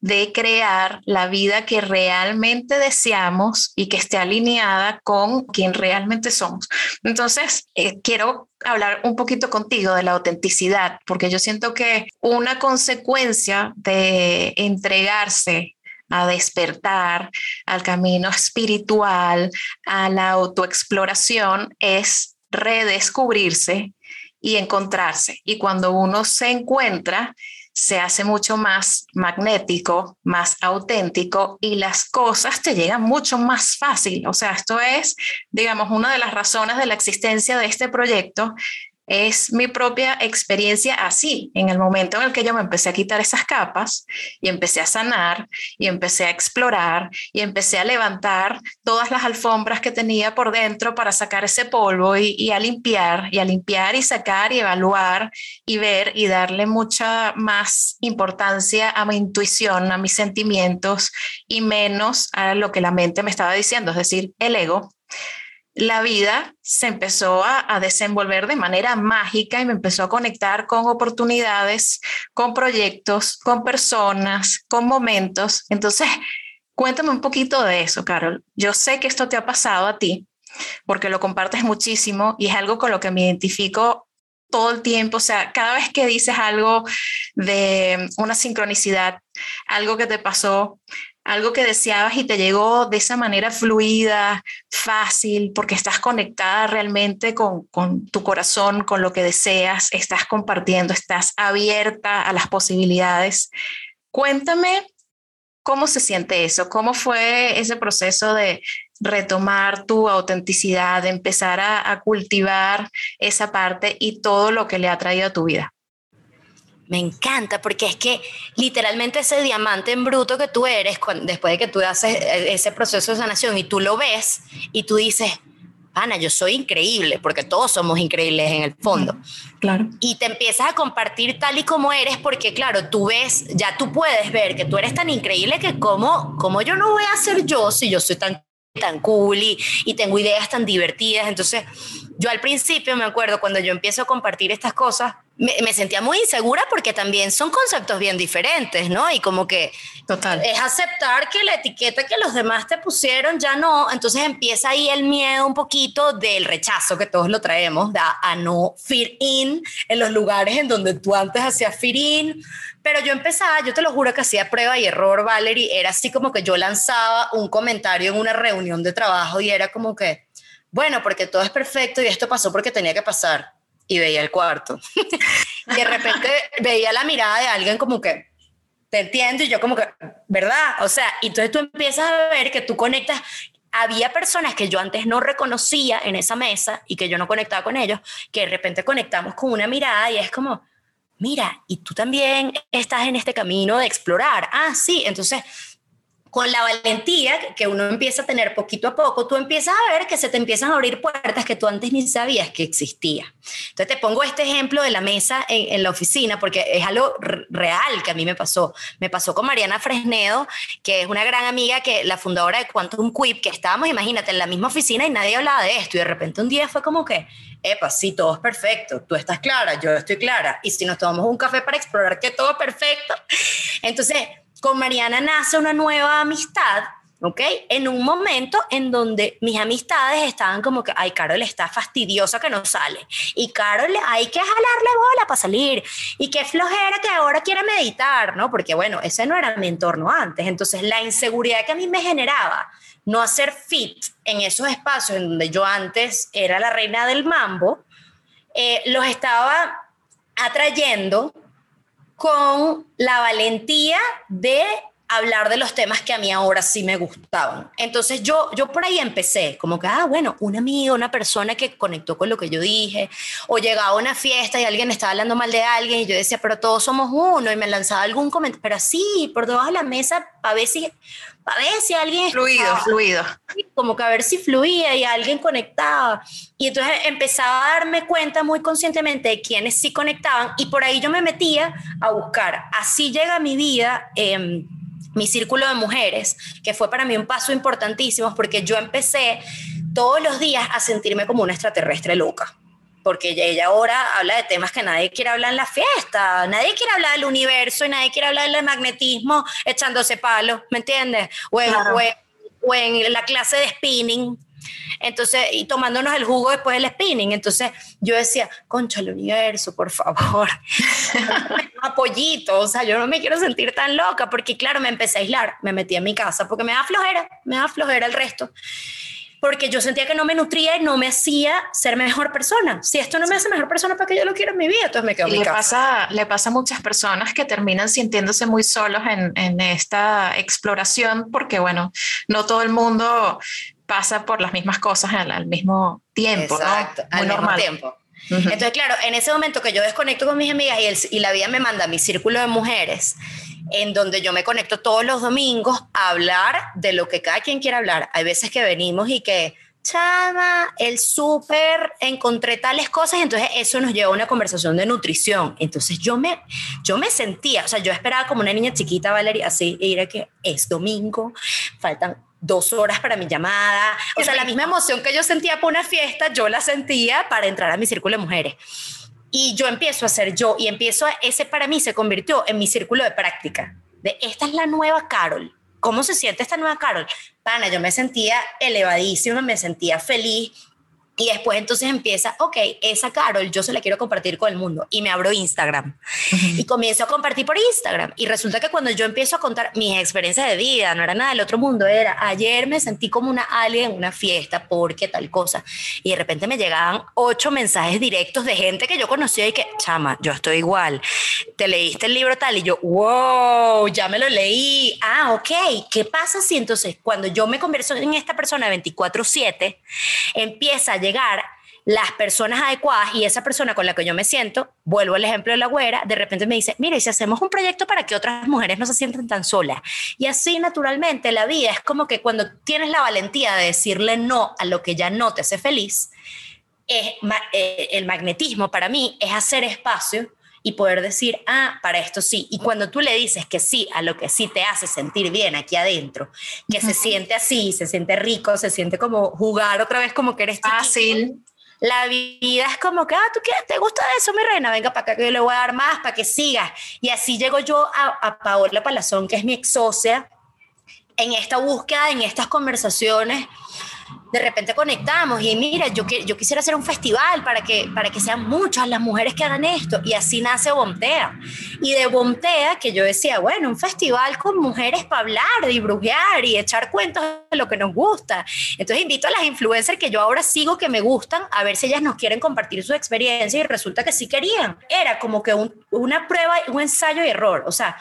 de crear la vida que realmente deseamos y que esté alineada con quien realmente somos. Entonces, eh, quiero hablar un poquito contigo de la autenticidad, porque yo siento que una consecuencia de entregarse a despertar al camino espiritual, a la autoexploración, es redescubrirse y encontrarse. Y cuando uno se encuentra, se hace mucho más magnético, más auténtico y las cosas te llegan mucho más fácil. O sea, esto es, digamos, una de las razones de la existencia de este proyecto es mi propia experiencia así, en el momento en el que yo me empecé a quitar esas capas y empecé a sanar y empecé a explorar y empecé a levantar todas las alfombras que tenía por dentro para sacar ese polvo y, a limpiar y a limpiar y sacar y evaluar y ver y darle mucha más importancia a mi intuición, a mis sentimientos y menos a lo que la mente me estaba diciendo, es decir, el ego la vida se empezó a, desenvolver de manera mágica y me empezó a conectar con oportunidades, con proyectos, con personas, con momentos. Entonces, cuéntame un poquito de eso, Carol. Yo sé que esto te ha pasado a ti porque lo compartes muchísimo y es algo con lo que me identifico todo el tiempo, o sea, cada vez que dices algo de una sincronicidad, algo que te pasó, algo que deseabas y te llegó de esa manera fluida, fácil, porque estás conectada realmente con, tu corazón, con lo que deseas, estás compartiendo, estás abierta a las posibilidades. Cuéntame cómo se siente eso, cómo fue ese proceso de retomar tu autenticidad, de empezar a, a cultivar esa parte y todo lo que le ha traído a tu vida. Me encanta porque es que literalmente ese diamante en bruto que tú eres, después de que tú haces e, ese proceso de sanación y tú lo ves y tú dices, Ana, yo soy increíble, porque todos somos increíbles en el fondo. Claro. Y te empiezas a compartir tal y como eres, porque claro, tú ves, ya tú puedes ver que tú eres tan increíble que como, como yo no voy a ser yo si yo soy tan tan cool y, y tengo ideas tan divertidas. Entonces, yo al principio me acuerdo cuando yo empiezo a compartir estas cosas, me, sentía muy insegura porque también son conceptos bien diferentes, ¿no? Y como que Total. es aceptar que la etiqueta que los demás te pusieron ya no, entonces empieza ahí el miedo un poquito del rechazo que todos lo traemos, da, a no fit in en los lugares en donde tú antes hacías fit in, pero yo empezaba, yo te lo juro que hacía prueba y error, Valerie, era así como que yo lanzaba un comentario en una reunión de trabajo y era como que, bueno, porque todo es perfecto y esto pasó porque tenía que pasar y veía el cuarto. y de repente veía la mirada de alguien como que, te entiendo, y yo como que, ¿verdad? O sea, y entonces tú empiezas a ver que tú conectas. Había personas que yo antes no reconocía en esa mesa y que yo no conectaba con ellos, que de repente conectamos con una mirada y es como, mira, y tú también estás en este camino de explorar. Ah, sí, entonces con la valentía que uno empieza a tener poquito a poco, tú empiezas a ver que se te empiezan a abrir puertas que tú antes ni sabías que existía. Entonces te pongo este ejemplo de la mesa en, la oficina porque es algo real que a mí me pasó. Me pasó con Mariana Fresnedo, que es una gran amiga, que la fundadora de Quantum Quip, que estábamos, imagínate, en la misma oficina y nadie hablaba de esto y de repente un día fue como que, epa, sí, todo es perfecto, tú estás clara, yo estoy clara, y si nos tomamos un café para explorar que todo es perfecto, entonces con Mariana nace una nueva amistad, ¿ok? En un momento en donde mis amistades estaban como que, ay, Carol está fastidiosa que no sale. Y Carol, hay que jalarle bola para salir. Y qué flojera que ahora quiera meditar, ¿no? Porque bueno, ese no era mi entorno antes. Entonces, la inseguridad que a mí me generaba no hacer fit en esos espacios en donde yo antes era la reina del mambo, eh, los estaba atrayendo con la valentía de hablar de los temas que a mí ahora sí me gustaban. Entonces yo, yo por ahí empecé, como que, ah, bueno, un amigo, una persona que conectó con lo que yo dije, o llegaba a una fiesta y alguien estaba hablando mal de alguien y yo decía, pero todos somos uno, y me lanzaba algún comentario, pero así, por debajo de la mesa, a ver si, a ver si alguien... Fluido, fluido. Como que a ver si fluía y alguien conectaba. Y entonces empezaba a darme cuenta muy conscientemente de quiénes sí conectaban y por ahí yo me metía a buscar. Así llega mi vida. Eh, mi círculo de mujeres, que fue para mí un paso importantísimo porque yo empecé todos los días a sentirme como una extraterrestre loca. Porque ella ahora habla de temas que nadie quiere hablar en la fiesta, nadie quiere hablar del universo y nadie quiere hablar del magnetismo echándose palos, ¿me entiendes? O o en la clase de spinning, entonces, y tomándonos el jugo después del spinning. Entonces, yo decía, concha el universo, por favor, apoyito, o sea, yo no me quiero sentir tan loca, porque claro, me empecé a aislar, me metí en mi casa, porque me da flojera, me da flojera el resto porque yo sentía que no me nutría y no me hacía ser mejor persona. Si esto no me hace mejor persona, ¿para qué yo lo quiero en mi vida? Entonces me quedo en mi le casa. Pasa, le pasa a muchas personas que terminan sintiéndose muy solos en, en esta exploración porque, bueno, no todo el mundo pasa por las mismas cosas al, mismo tiempo, Exacto, al mismo tiempo. Entonces, claro, en ese momento que yo desconecto con mis amigas y, y la vida me manda a mi círculo de mujeres, en donde yo me conecto todos los domingos a hablar de lo que cada quien quiera hablar. Hay veces que venimos y que, chama, el súper, encontré tales cosas y entonces eso nos lleva a una conversación de nutrición. Entonces yo me, yo me sentía, o sea, yo esperaba como una niña chiquita, Valeria, así, y era que es domingo, faltan dos horas para mi llamada. O sea, la misma emoción que yo sentía por una fiesta, yo la sentía para entrar a mi círculo de mujeres. Y yo empiezo a ser yo y empiezo a, ese para mí se convirtió en mi círculo de práctica. De esta es la nueva Carol. ¿Cómo se siente esta nueva Carol? Pana, yo me sentía elevadísima, me sentía feliz, y después entonces empieza, ok, esa Carol yo se la quiero compartir con el mundo y me abro Instagram y comienzo a compartir por Instagram. Y resulta que cuando yo empiezo a contar mis experiencias de vida, no era nada del otro mundo, era ayer me sentí como una alien en una fiesta porque tal cosa. Y de repente me llegaban ocho mensajes directos de gente que yo conocía y que, chama, yo estoy igual. Te leíste el libro tal y yo, wow, ya me lo leí. Ah, ok, ¿qué pasa si entonces cuando yo me converso en esta persona 24/7, empieza a llegar las personas adecuadas y esa persona con la que yo me siento, vuelvo al ejemplo de la güera, de repente me dice, mira, y si hacemos un proyecto para que otras mujeres no se sientan tan solas. Y así naturalmente la vida es como que cuando tienes la valentía de decirle no a lo que ya no te hace feliz, es, eh, el magnetismo para mí es hacer espacio y poder decir, ah, para esto sí. Y cuando tú le dices que sí a lo que sí te hace sentir bien aquí adentro, que se siente así, se siente rico, se siente como jugar otra vez como que eres fácil. La vida es como que, ah, ¿tú qué? ¿Te gusta eso, mi reina? Venga para acá que yo le voy a dar más para que sigas. Y así llego yo a, a Paola Palazón, que es mi ex socia, en esta búsqueda, en estas conversaciones de repente conectamos y mira, yo, yo quisiera hacer un festival para que, para que sean muchas las mujeres que hagan esto. Y así nace Bomtea. Y de Bomtea, que yo decía, bueno, un festival con mujeres para hablar y brujear y echar cuentos de lo que nos gusta. Entonces invito a las influencers que yo ahora sigo que me gustan a ver si ellas nos quieren compartir su experiencia y resulta que sí querían. Era como que una prueba, un ensayo y error. O sea,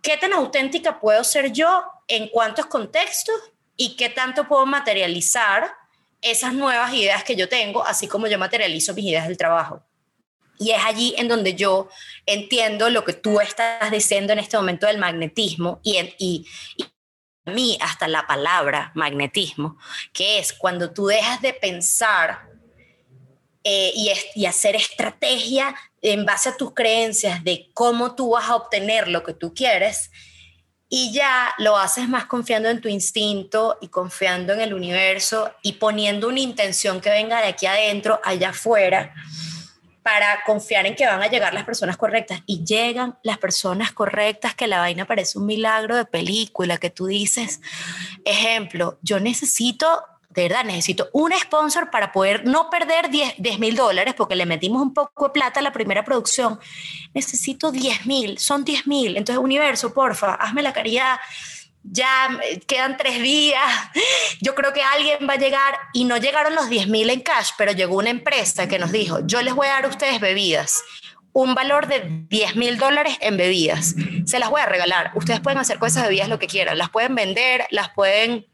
¿qué tan auténtica puedo ser yo en cuántos contextos y qué tanto puedo materializar esas nuevas ideas que yo tengo, así como yo materializo mis ideas del trabajo. Y es allí en donde yo entiendo lo que tú estás diciendo en este momento del magnetismo y, y, a mí hasta la palabra magnetismo, que es cuando tú dejas de pensar eh, y, y, hacer estrategia en base a tus creencias de cómo tú vas a obtener lo que tú quieres y ya lo haces más confiando en tu instinto y confiando en el universo y poniendo una intención que venga de aquí adentro, allá afuera, para confiar en que van a llegar las personas correctas. Y llegan las personas correctas, que la vaina parece un milagro de película, que tú dices, ejemplo, yo necesito de verdad necesito un sponsor para poder no perder 10 mil dólares porque le metimos un poco de plata a la primera producción. Necesito 10 mil, son 10 mil. Entonces, universo, porfa, hazme la caridad. Ya quedan tres días. Yo creo que alguien va a llegar y no llegaron los 10 mil en cash, pero llegó una empresa que nos dijo, yo les voy a dar a ustedes bebidas un valor de 10 mil dólares en bebidas. Se las voy a regalar. Ustedes pueden hacer con esas bebidas lo que quieran. Las pueden vender, las pueden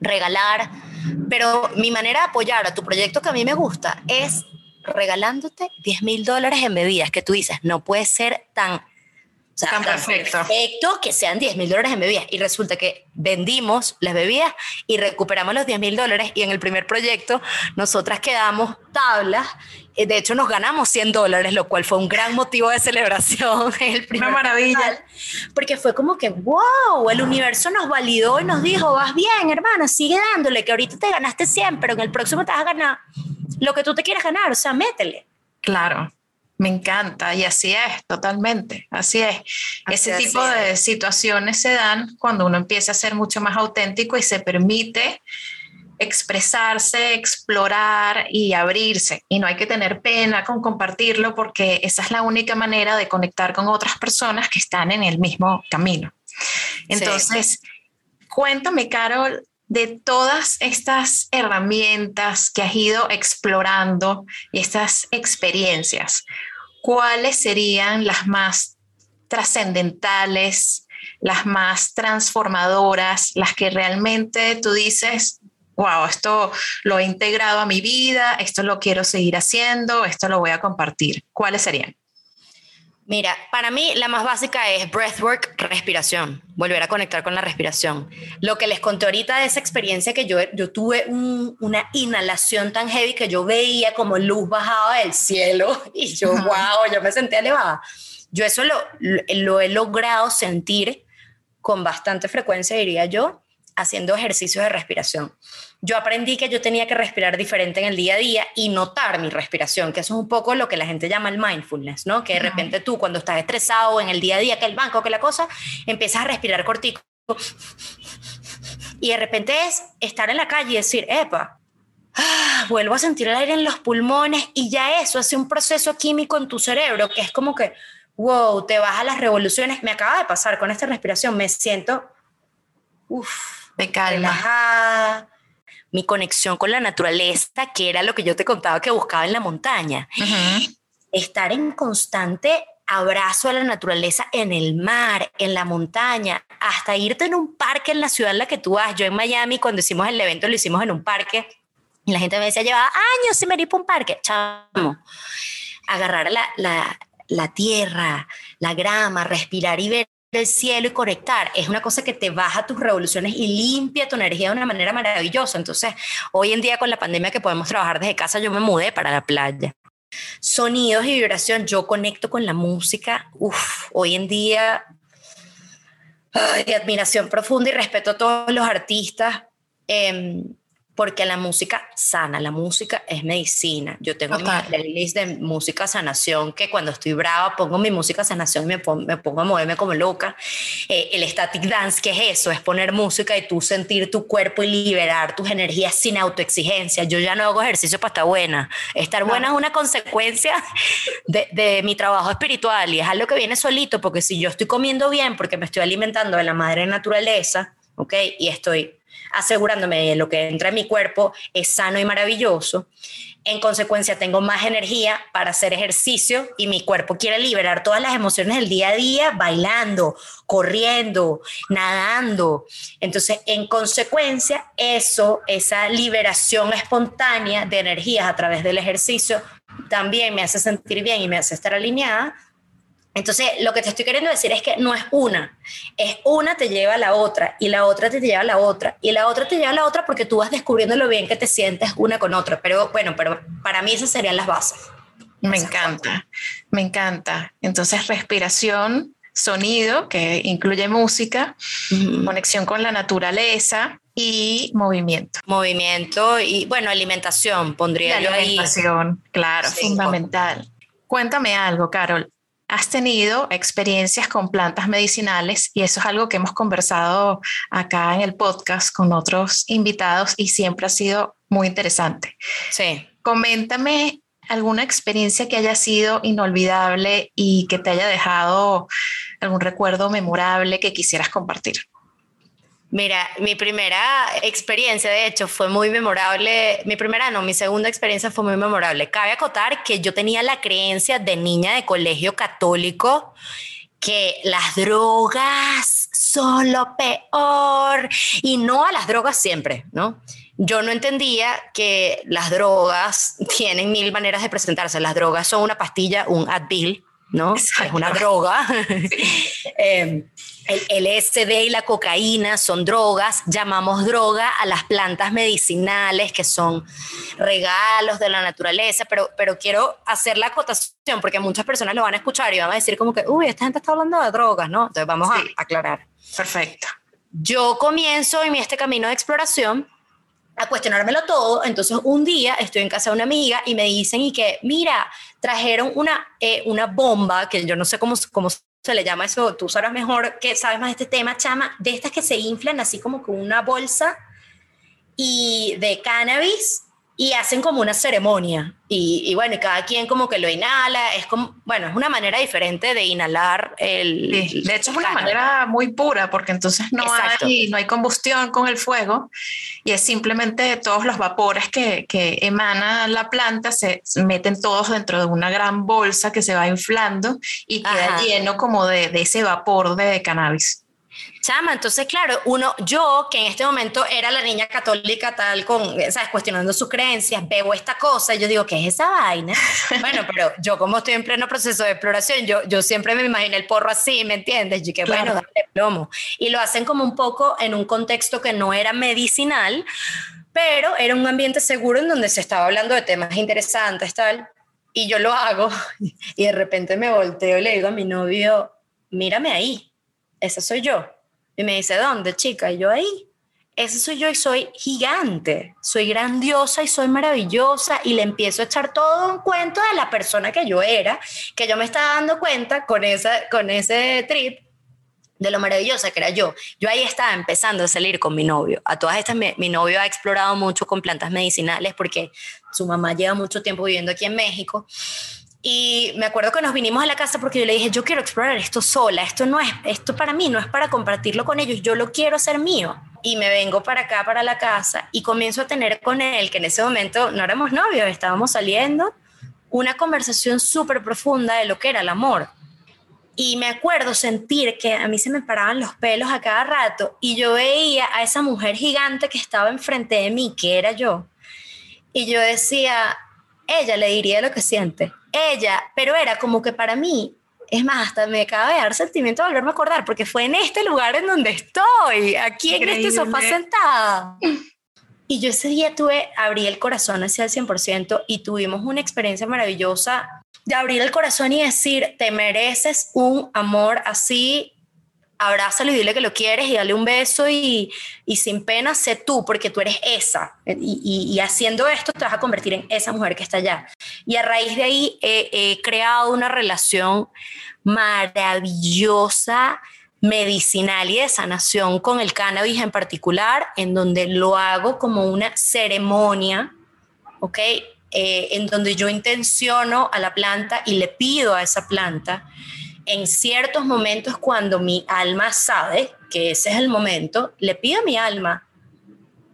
regalar, pero mi manera de apoyar a tu proyecto que a mí me gusta es regalándote 10 mil dólares en bebidas, que tú dices, no puede ser tan, tan, perfecto. perfecto. que sean 10 mil dólares en bebidas. Y resulta que vendimos las bebidas y recuperamos los 10 mil dólares y en el primer proyecto nosotras quedamos tablas eh, de hecho nos ganamos 100 dólares, lo cual fue un gran motivo de celebración. El Una maravilla. porque fue como que, wow, el universo nos validó y nos dijo, vas bien, hermano, sigue dándole, que ahorita te ganaste 100, pero en el próximo te vas a ganar lo que tú te quieras ganar, o sea, métele. Claro, me encanta y así es, totalmente, así es. Ese tipo de situaciones se dan cuando uno empieza a ser mucho más auténtico y se permite expresarse, explorar y abrirse. Y no hay que tener pena con compartirlo porque esa es la única manera de conectar con otras personas que están en el mismo camino. Entonces, cuéntame, Carol, de todas estas herramientas que has ido explorando y estas experiencias, ¿cuáles serían las más trascendentales, las más transformadoras, las que realmente tú dices, wow, esto lo he integrado a mi vida, esto lo quiero seguir haciendo, esto lo voy a compartir. ¿Cuáles serían? Mira, para mí la más básica es breathwork, respiración, volver a conectar con la respiración. Lo que les conté ahorita de esa experiencia que yo, yo tuve una inhalación tan heavy que yo veía como luz bajaba del cielo y yo, wow, yo me sentía elevada. Yo eso lo, lo he logrado sentir con bastante frecuencia, diría yo, haciendo ejercicios de respiración. Yo aprendí que yo tenía que respirar diferente en el día a día y notar mi respiración, que eso es un poco lo que la gente llama el mindfulness, ¿no? Que de repente tú cuando estás estresado en el día a día, que el banco, que la cosa, empiezas a respirar cortico. Y de repente es estar en la calle y decir, epa, ah, vuelvo a sentir el aire en los pulmones y ya eso hace un proceso químico en tu cerebro que es como que, wow, te baja las revoluciones. Me acaba de pasar con esta respiración, me siento, uff, de calma. Mi conexión con la naturaleza, que era lo que yo te contaba que buscaba en la montaña. Estar en constante abrazo a la naturaleza en el mar, en la montaña, hasta irte en un parque en la ciudad en la que tú vas. Yo en Miami, cuando hicimos el evento, lo hicimos en un parque y la gente me decía, llevaba años sin venir para un parque. Chamo, agarrar la, la, la tierra, la grama, respirar y ver el cielo y conectar es una cosa que te baja tus revoluciones y limpia tu energía de una manera maravillosa. Entonces, hoy en día con la pandemia que podemos trabajar desde casa, yo me mudé para la playa. Sonidos y vibración, yo conecto con la música, Uf, hoy en día, de admiración profunda y respeto a todos los artistas. Eh, porque la música sana, la música es medicina. Yo tengo mi playlist de música sanación que cuando estoy brava pongo mi música sanación y me, pongo, a moverme como loca. Eh, el static dance, ¿qué es eso? Es poner música y tú sentir tu cuerpo y liberar tus energías sin autoexigencia. Yo ya no hago ejercicio para estar buena. Estar buena es una consecuencia de, de mi trabajo espiritual y es algo que viene solito porque si yo estoy comiendo bien porque me estoy alimentando de la madre naturaleza, ¿ok? Y estoy asegurándome de lo que entra en mi cuerpo es sano y maravilloso. En consecuencia, tengo más energía para hacer ejercicio y mi cuerpo quiere liberar todas las emociones del día a día bailando, corriendo, nadando. Entonces, en consecuencia, eso, esa liberación espontánea de energías a través del ejercicio, también me hace sentir bien y me hace estar alineada entonces, lo que te estoy queriendo decir es que no es una, es una te lleva a la otra y la otra te lleva a la otra y la otra te lleva a la otra porque tú vas descubriendo lo bien que te sientes una con otra. Pero bueno, pero para mí esas serían las bases. Me encanta, me encanta. Entonces, respiración, sonido, que incluye música, conexión con la naturaleza y movimiento. Movimiento y, bueno, alimentación, pondría yo alimentación, claro, fundamental. Cuéntame algo, Carol has tenido experiencias con plantas medicinales y eso es algo que hemos conversado acá en el podcast con otros invitados y siempre ha sido muy interesante. Sí. Coméntame alguna experiencia que haya sido inolvidable y que te haya dejado algún recuerdo memorable que quisieras compartir. Mira, mi primera experiencia, de hecho, fue muy memorable. Mi primera, no, mi segunda experiencia fue muy memorable. Cabe acotar que yo tenía la creencia de niña de colegio católico que las drogas son lo peor y no a las drogas siempre, ¿no? Yo no entendía que las drogas tienen mil maneras de presentarse. Las drogas son una pastilla, un Advil, ¿no? Es una droga. eh, el LSD y la cocaína son drogas, llamamos droga a las plantas medicinales que son regalos de la naturaleza, pero, pero quiero hacer la acotación porque muchas personas lo van a escuchar y van a decir como que, uy, esta gente está hablando de drogas, ¿no? Entonces vamos a aclarar. Perfecto. Yo comienzo en este camino de exploración a cuestionármelo todo. Entonces un día estoy en casa de una amiga y me dicen y que, mira, trajeron una, eh, una bomba, que yo no sé cómo, cómo se le llama eso, tú sabrás mejor que sabes más de este tema, chama, de estas que se inflan así como con una bolsa y de cannabis y hacen como una ceremonia. Y, bueno, y cada quien como que lo inhala, es como, bueno, es una manera diferente de inhalar el... de hecho es una manera muy pura porque entonces no hay, no hay combustión con el fuego y es simplemente todos los vapores que, que emana la planta se meten todos dentro de una gran bolsa que se va inflando y queda lleno como de, de ese vapor de cannabis. Chama, entonces, claro, uno, yo que en este momento era la niña católica tal, con, ¿sabes? Cuestionando sus creencias, veo esta cosa y yo digo, ¿qué es esa vaina? bueno, pero yo como estoy en pleno proceso de exploración, yo, yo siempre me imaginé el porro así, ¿me entiendes? Y que bueno, dale plomo. Y lo hacen como un poco en un contexto que no era medicinal, pero era un ambiente seguro en donde se estaba hablando de temas interesantes, tal. Y yo lo hago y de repente me volteo y le digo a mi novio, mírame ahí esa soy yo. Y me dice, ¿dónde, chica? Y yo ahí. Ese soy yo y soy gigante, soy grandiosa y soy maravillosa y le empiezo a echar todo un cuento de la persona que yo era, que yo me estaba dando cuenta con, esa, con ese trip de lo maravillosa que era yo. Yo ahí estaba empezando a salir con mi novio. A todas estas, mi, mi, novio ha explorado mucho con plantas medicinales porque su mamá lleva mucho tiempo viviendo aquí en México y me acuerdo que nos vinimos a la casa porque yo le dije, yo quiero explorar esto sola, esto no es, esto para mí no es para compartirlo con ellos, yo lo quiero hacer mío. Y me vengo para acá, para la casa, y comienzo a tener con él, que en ese momento no éramos novios, estábamos saliendo, una conversación súper profunda de lo que era el amor. Y me acuerdo sentir que a mí se me paraban los pelos a cada rato y yo veía a esa mujer gigante que estaba enfrente de mí, que era yo. Y yo decía, ella le diría lo que siente ella, pero era como que para mí, es más, hasta me acaba de dar sentimiento de volverme a acordar, porque fue en este lugar en donde estoy, aquí en este sofá sentada. Y yo ese día tuve, abrí el corazón hacia el 100% y tuvimos una experiencia maravillosa de abrir el corazón y decir, te mereces un amor así, abrázalo y dile que lo quieres y dale un beso y, y sin pena sé tú, porque tú eres esa. Y, y, haciendo esto te vas a convertir en esa mujer que está allá. Y a raíz de ahí he creado una relación maravillosa medicinal y de sanación con el cannabis en particular, en donde lo hago como una ceremonia, ¿ok? Eh, en donde yo intenciono a la planta y le pido a esa planta en ciertos momentos cuando mi alma sabe que ese es el momento, le pido a mi alma,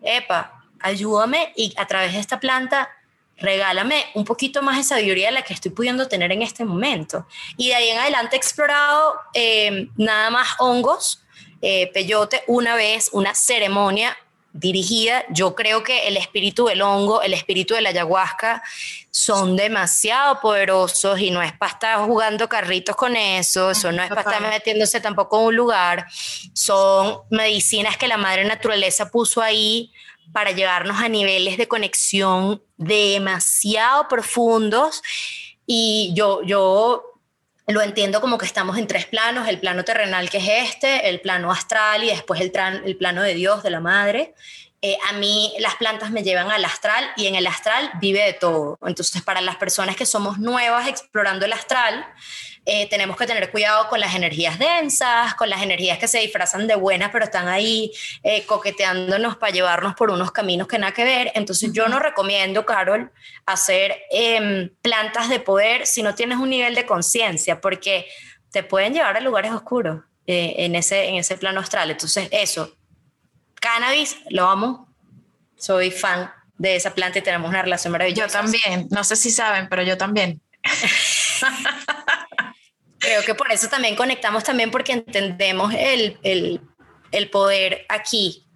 epa, ayúdame y a través de esta planta regálame un poquito más de sabiduría de la que estoy pudiendo tener en este momento. Y de ahí en adelante he explorado eh, nada más hongos, eh, peyote, una vez, una ceremonia dirigida. Yo creo que el espíritu del hongo, el espíritu de la ayahuasca son demasiado poderosos y no es para estar jugando carritos con eso, eso no es para estar metiéndose tampoco en un lugar. Son medicinas que la madre naturaleza puso ahí para llevarnos a niveles de conexión demasiado profundos y yo, yo lo entiendo como que estamos en tres planos, el plano terrenal que es este, el plano astral y después el, el plano de Dios, de la madre. Eh, a mí las plantas me llevan al astral y en el astral vive de todo. Entonces, para las personas que somos nuevas explorando el astral, eh, tenemos que tener cuidado con las energías densas, con las energías que se disfrazan de buenas, pero están ahí eh, coqueteándonos para llevarnos por unos caminos que nada que ver. Entonces yo no recomiendo, Carol, hacer em, plantas de poder si no tienes un nivel de conciencia, porque te pueden llevar a lugares oscuros en, ese, en ese plano astral. Entonces eso, cannabis, lo amo, soy fan de esa planta y tenemos una relación maravillosa. Yo también, no sé si saben, pero yo también. Creo que por eso también conectamos también porque entendemos el, el, el poder aquí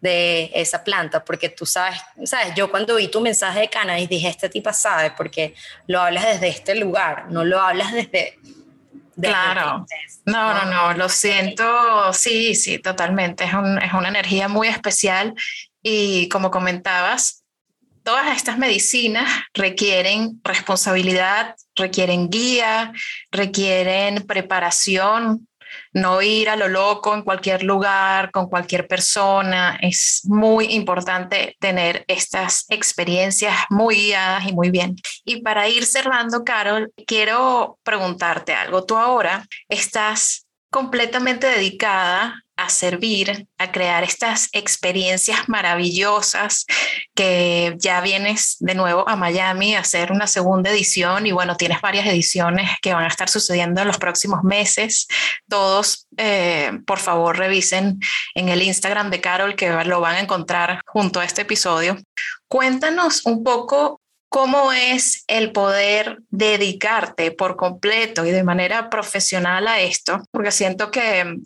de esa planta, porque tú sabes, sabes, yo cuando vi tu mensaje de cannabis dije, este tipo sabe, porque lo hablas desde este lugar, no lo hablas desde... claro. no, no, no, lo siento, sí, sí, totalmente, es, un, es una energía muy especial y como comentabas, todas estas medicinas requieren responsabilidad, requieren guía, requieren preparación, no ir a lo loco en cualquier lugar, con cualquier persona. Es muy importante tener estas experiencias muy guiadas y muy bien. Y para ir cerrando, Carol, quiero preguntarte algo. Tú ahora estás completamente dedicada a servir, a crear estas experiencias maravillosas que ya vienes de nuevo a Miami a hacer una segunda edición y bueno, tienes varias ediciones que van a estar sucediendo en los próximos meses. Todos, eh, por favor, revisen en el Instagram de Carol que lo van a encontrar junto a este episodio. Cuéntanos un poco ¿Cómo es el poder dedicarte por completo y de manera profesional a esto? Porque siento que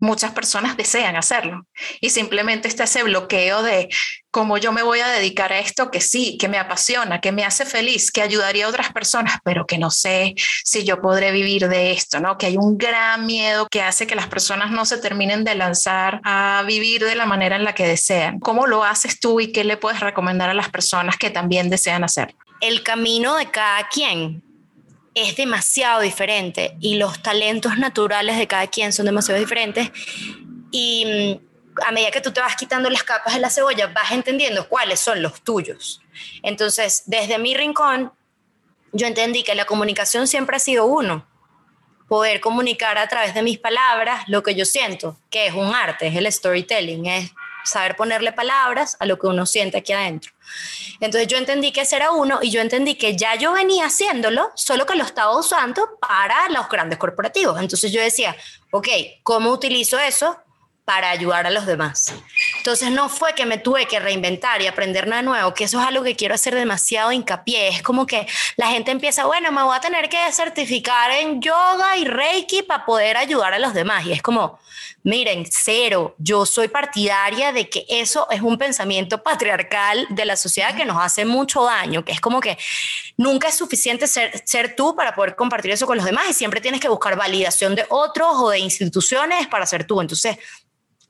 muchas personas desean hacerlo y simplemente está ese bloqueo de cómo yo me voy a dedicar a esto que sí, que me apasiona, que me hace feliz, que ayudaría a otras personas, pero que no sé si yo podré vivir de esto, ¿no? Que hay un gran miedo que hace que las personas no se terminen de lanzar a vivir de la manera en la que desean. ¿Cómo lo haces tú y qué le puedes recomendar a las personas que también desean hacerlo? El camino de cada quien es demasiado diferente y los talentos naturales de cada quien son demasiado diferentes y mm, a medida que tú te vas quitando las capas de la cebolla vas entendiendo cuáles son los tuyos. Entonces, desde mi rincón, yo entendí que la comunicación siempre ha sido uno, poder comunicar a través de mis palabras lo que yo siento, que es un arte, es el storytelling, es saber ponerle palabras a lo que uno siente aquí adentro. Entonces yo entendí que ese era uno y yo entendí que ya yo venía haciéndolo, solo que lo estaba usando para los grandes corporativos. Entonces yo decía, ok, ¿cómo utilizo eso para ayudar a los demás? Entonces no fue que me tuve que reinventar y aprender nada nuevo, que eso es algo que quiero hacer demasiado hincapié. Es como que la gente empieza, bueno, me voy a tener que certificar en yoga y reiki para poder ayudar a los demás. Y es como, miren, cero, yo soy partidaria de que eso es un pensamiento patriarcal de la sociedad que nos hace mucho daño, que es como que nunca es suficiente ser, tú para poder compartir eso con los demás y siempre tienes que buscar validación de otros o de instituciones para ser tú. Entonces,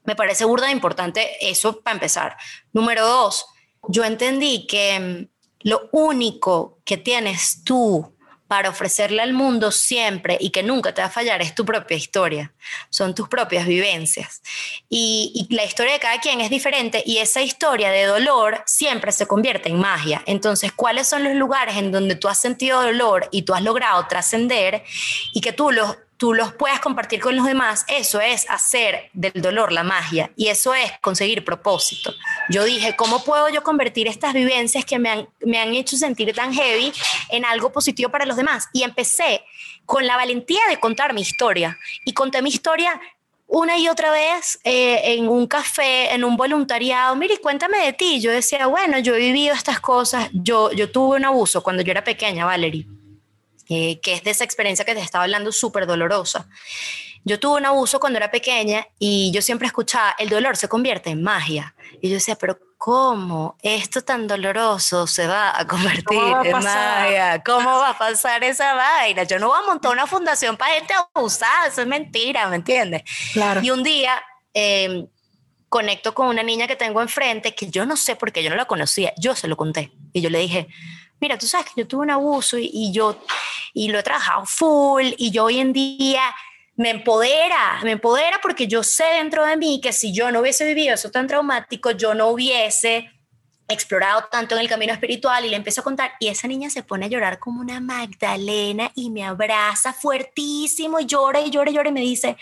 me parece burda importante eso para empezar. Número dos, yo entendí que mm, lo único que tienes tú para ofrecerle al mundo siempre y que nunca te va a fallar es tu propia historia, son tus propias vivencias. Y, la historia de cada quien es diferente y esa historia de dolor siempre se convierte en magia. Entonces, ¿cuáles son los lugares en donde tú has sentido dolor y tú has logrado trascender y que tú los tú los puedas compartir con los demás, eso es hacer del dolor la magia y eso es conseguir propósito. Yo dije, ¿cómo puedo yo convertir estas vivencias que me han, me han hecho sentir tan heavy en algo positivo para los demás? Y empecé con la valentía de contar mi historia y conté mi historia una y otra vez eh, en un café, en un voluntariado, mire, cuéntame de ti. Yo decía, bueno, yo he vivido estas cosas, yo, yo tuve un abuso cuando yo era pequeña, Valerie eh, que es de esa experiencia que te estaba hablando súper dolorosa. Yo tuve un abuso cuando era pequeña y yo siempre escuchaba, el dolor se convierte en magia. Y yo decía, pero ¿cómo esto tan doloroso se va a convertir en magia? ¿Cómo va a pasar esa vaina? Yo no voy a montar una fundación para gente abusada, eso es mentira, ¿me entiendes? Claro. Y un día... Em, conecto con una niña que tengo enfrente que yo no sé por qué yo no la conocía, yo se lo conté y yo le dije, mira, tú sabes que yo tuve un abuso y, yo y lo he trabajado full y yo hoy en día me empodera, me empodera porque yo sé dentro de mí que si yo no hubiese vivido eso tan traumático, yo no hubiese explorado tanto en el camino espiritual y le empiezo a contar y esa niña se pone a llorar como una Magdalena y me abraza fuertísimo y llora y llora y llora y me dice,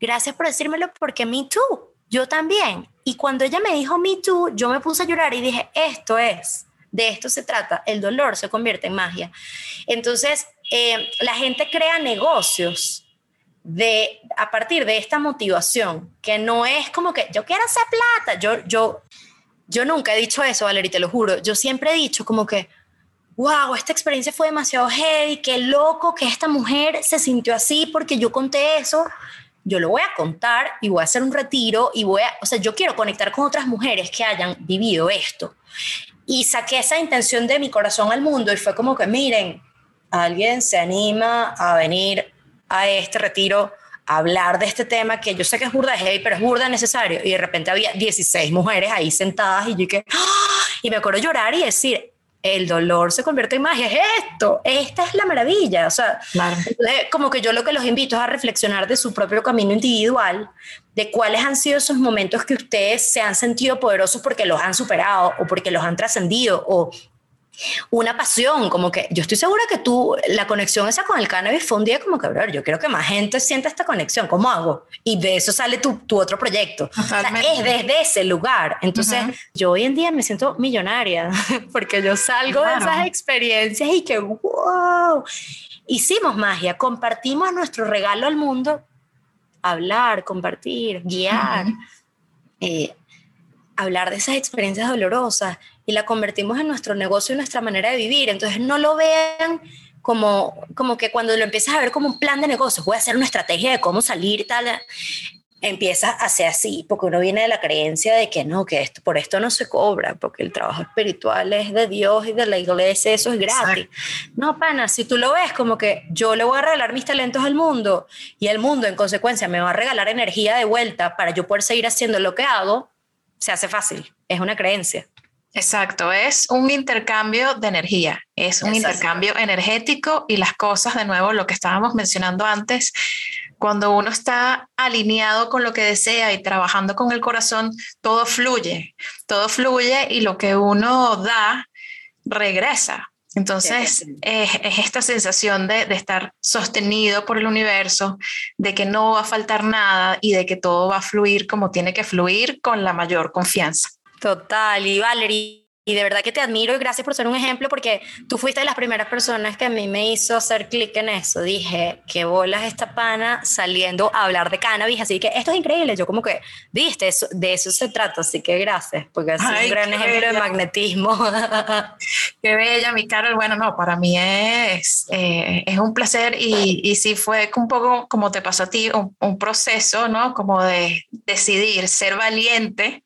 gracias por decírmelo porque me too, yo también. Y cuando ella me dijo me too, yo me puse a llorar y dije, esto es de esto se trata, el dolor se convierte en magia. Entonces, eh, la gente crea negocios de, a partir de esta motivación, que no es como que yo quiero hacer plata, yo, yo, yo nunca he dicho eso, Valerie, te lo juro, yo siempre he dicho como que, wow, esta experiencia fue demasiado heavy, qué loco que esta mujer se sintió así porque yo conté eso, yo lo voy a contar y voy a hacer un retiro y voy a, o sea, yo quiero conectar con otras mujeres que hayan vivido esto y saqué esa intención de mi corazón al mundo y fue como que, miren, alguien se anima a venir a este retiro a hablar de este tema que yo sé que es burda heavy, pero es burda necesario. Y de repente había 16 mujeres ahí sentadas y yo que, ¡Ah! y me acuerdo llorar y decir, el dolor se convierte en magia, es esto, esta es la maravilla. O sea, como que yo lo que los invito es a reflexionar de su propio camino individual, de cuáles han sido esos momentos que ustedes se han sentido poderosos porque los han superado o porque los han trascendido o una pasión, como que yo estoy segura que tú, la conexión esa con el cannabis fue un día como que, bro, yo quiero que más gente sienta esta conexión, ¿cómo hago? Y de eso sale tu, tu otro proyecto. O sea, es desde ese lugar. Entonces, yo hoy en día me siento millonaria porque yo salgo de esas experiencias y que, wow, hicimos magia, compartimos nuestro regalo al mundo, hablar, compartir, guiar. Eh, hablar de esas experiencias dolorosas y la convertimos en nuestro negocio y nuestra manera de vivir. Entonces no lo vean como, como que cuando lo empiezas a ver como un plan de negocio, voy a hacer una estrategia de cómo salir tal, empieza a ser así, porque uno viene de la creencia de que no, que esto, por esto no se cobra, porque el trabajo espiritual es de Dios y de la iglesia, eso es gratis. No, pana, si tú lo ves como que yo le voy a regalar mis talentos al mundo y el mundo en consecuencia me va a regalar energía de vuelta para yo poder seguir haciendo lo que hago, se hace fácil, es una creencia. Exacto, es un intercambio de energía, es un intercambio energético y las cosas, de nuevo, lo que estábamos mencionando antes, cuando uno está alineado con lo que desea y trabajando con el corazón, todo fluye, todo fluye y lo que uno da regresa. Entonces, es, esta sensación de, de, estar sostenido por el universo, de que no va a faltar nada y de que todo va a fluir como tiene que fluir con la mayor confianza. Total, y Valerie, y de verdad que te admiro y gracias por ser un ejemplo porque tú fuiste de las primeras personas que a mí me hizo hacer clic en eso. Dije, qué bolas esta pana saliendo a hablar de cannabis, así que esto es increíble. Yo como que, viste, eso, de eso se trata, así que gracias, porque es un gran ejemplo de magnetismo. qué bella, mi Carol. Bueno, no, para mí es, eh, es un placer y, y sí fue un poco como te pasó a ti, un, un proceso, ¿no? Como de decidir ser valiente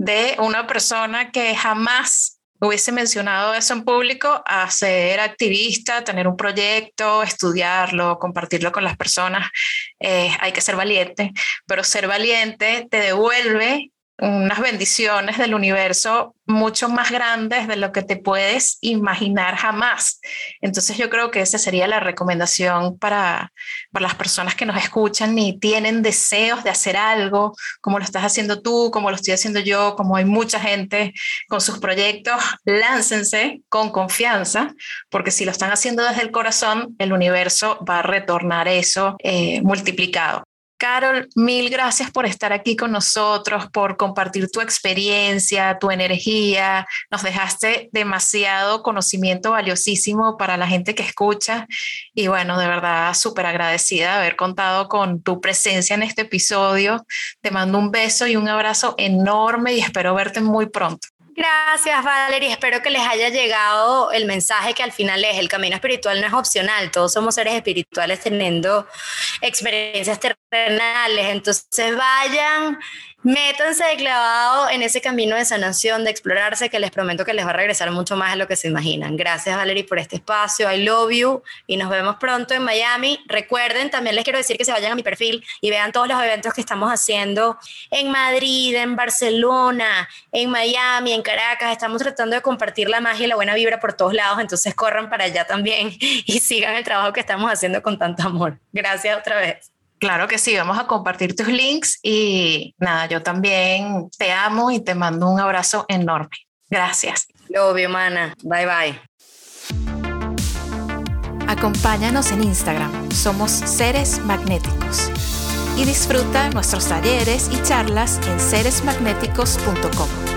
de una persona que jamás hubiese mencionado eso en público a ser activista, tener un proyecto, estudiarlo, compartirlo con las personas. Eh, hay que ser valiente, pero ser valiente te devuelve unas bendiciones del universo mucho más grandes de lo que te puedes imaginar jamás. Entonces yo creo que esa sería la recomendación para, para las personas que nos escuchan y tienen deseos de hacer algo, como lo estás haciendo tú, como lo estoy haciendo yo, como hay mucha gente con sus proyectos, láncense con confianza, porque si lo están haciendo desde el corazón, el universo va a retornar eso eh, multiplicado. Carol, mil gracias por estar aquí con nosotros, por compartir tu experiencia, tu energía. Nos dejaste demasiado conocimiento valiosísimo para la gente que escucha. Y bueno, de verdad, súper agradecida de haber contado con tu presencia en este episodio. Te mando un beso y un abrazo enorme y espero verte muy pronto. Gracias, Valerie. Espero que les haya llegado el mensaje que al final es, el camino espiritual no es opcional, todos somos seres espirituales teniendo experiencias terrenales, entonces vayan Métanse de clavado en ese camino de sanación, de explorarse, que les prometo que les va a regresar mucho más de lo que se imaginan. Gracias, Valerie, por este espacio. I love you. Y nos vemos pronto en Miami. Recuerden, también les quiero decir que se vayan a mi perfil y vean todos los eventos que estamos haciendo en Madrid, en Barcelona, en Miami, en Caracas. Estamos tratando de compartir la magia y la buena vibra por todos lados. Entonces corran para allá también y sigan el trabajo que estamos haciendo con tanto amor. Gracias otra vez. Claro que sí, vamos a compartir tus links y nada, yo también te amo y te mando un abrazo enorme. Gracias. Obvio, mana. Bye bye. Acompáñanos en Instagram, somos Seres Magnéticos. Y disfruta nuestros talleres y charlas en seresmagnéticos.com.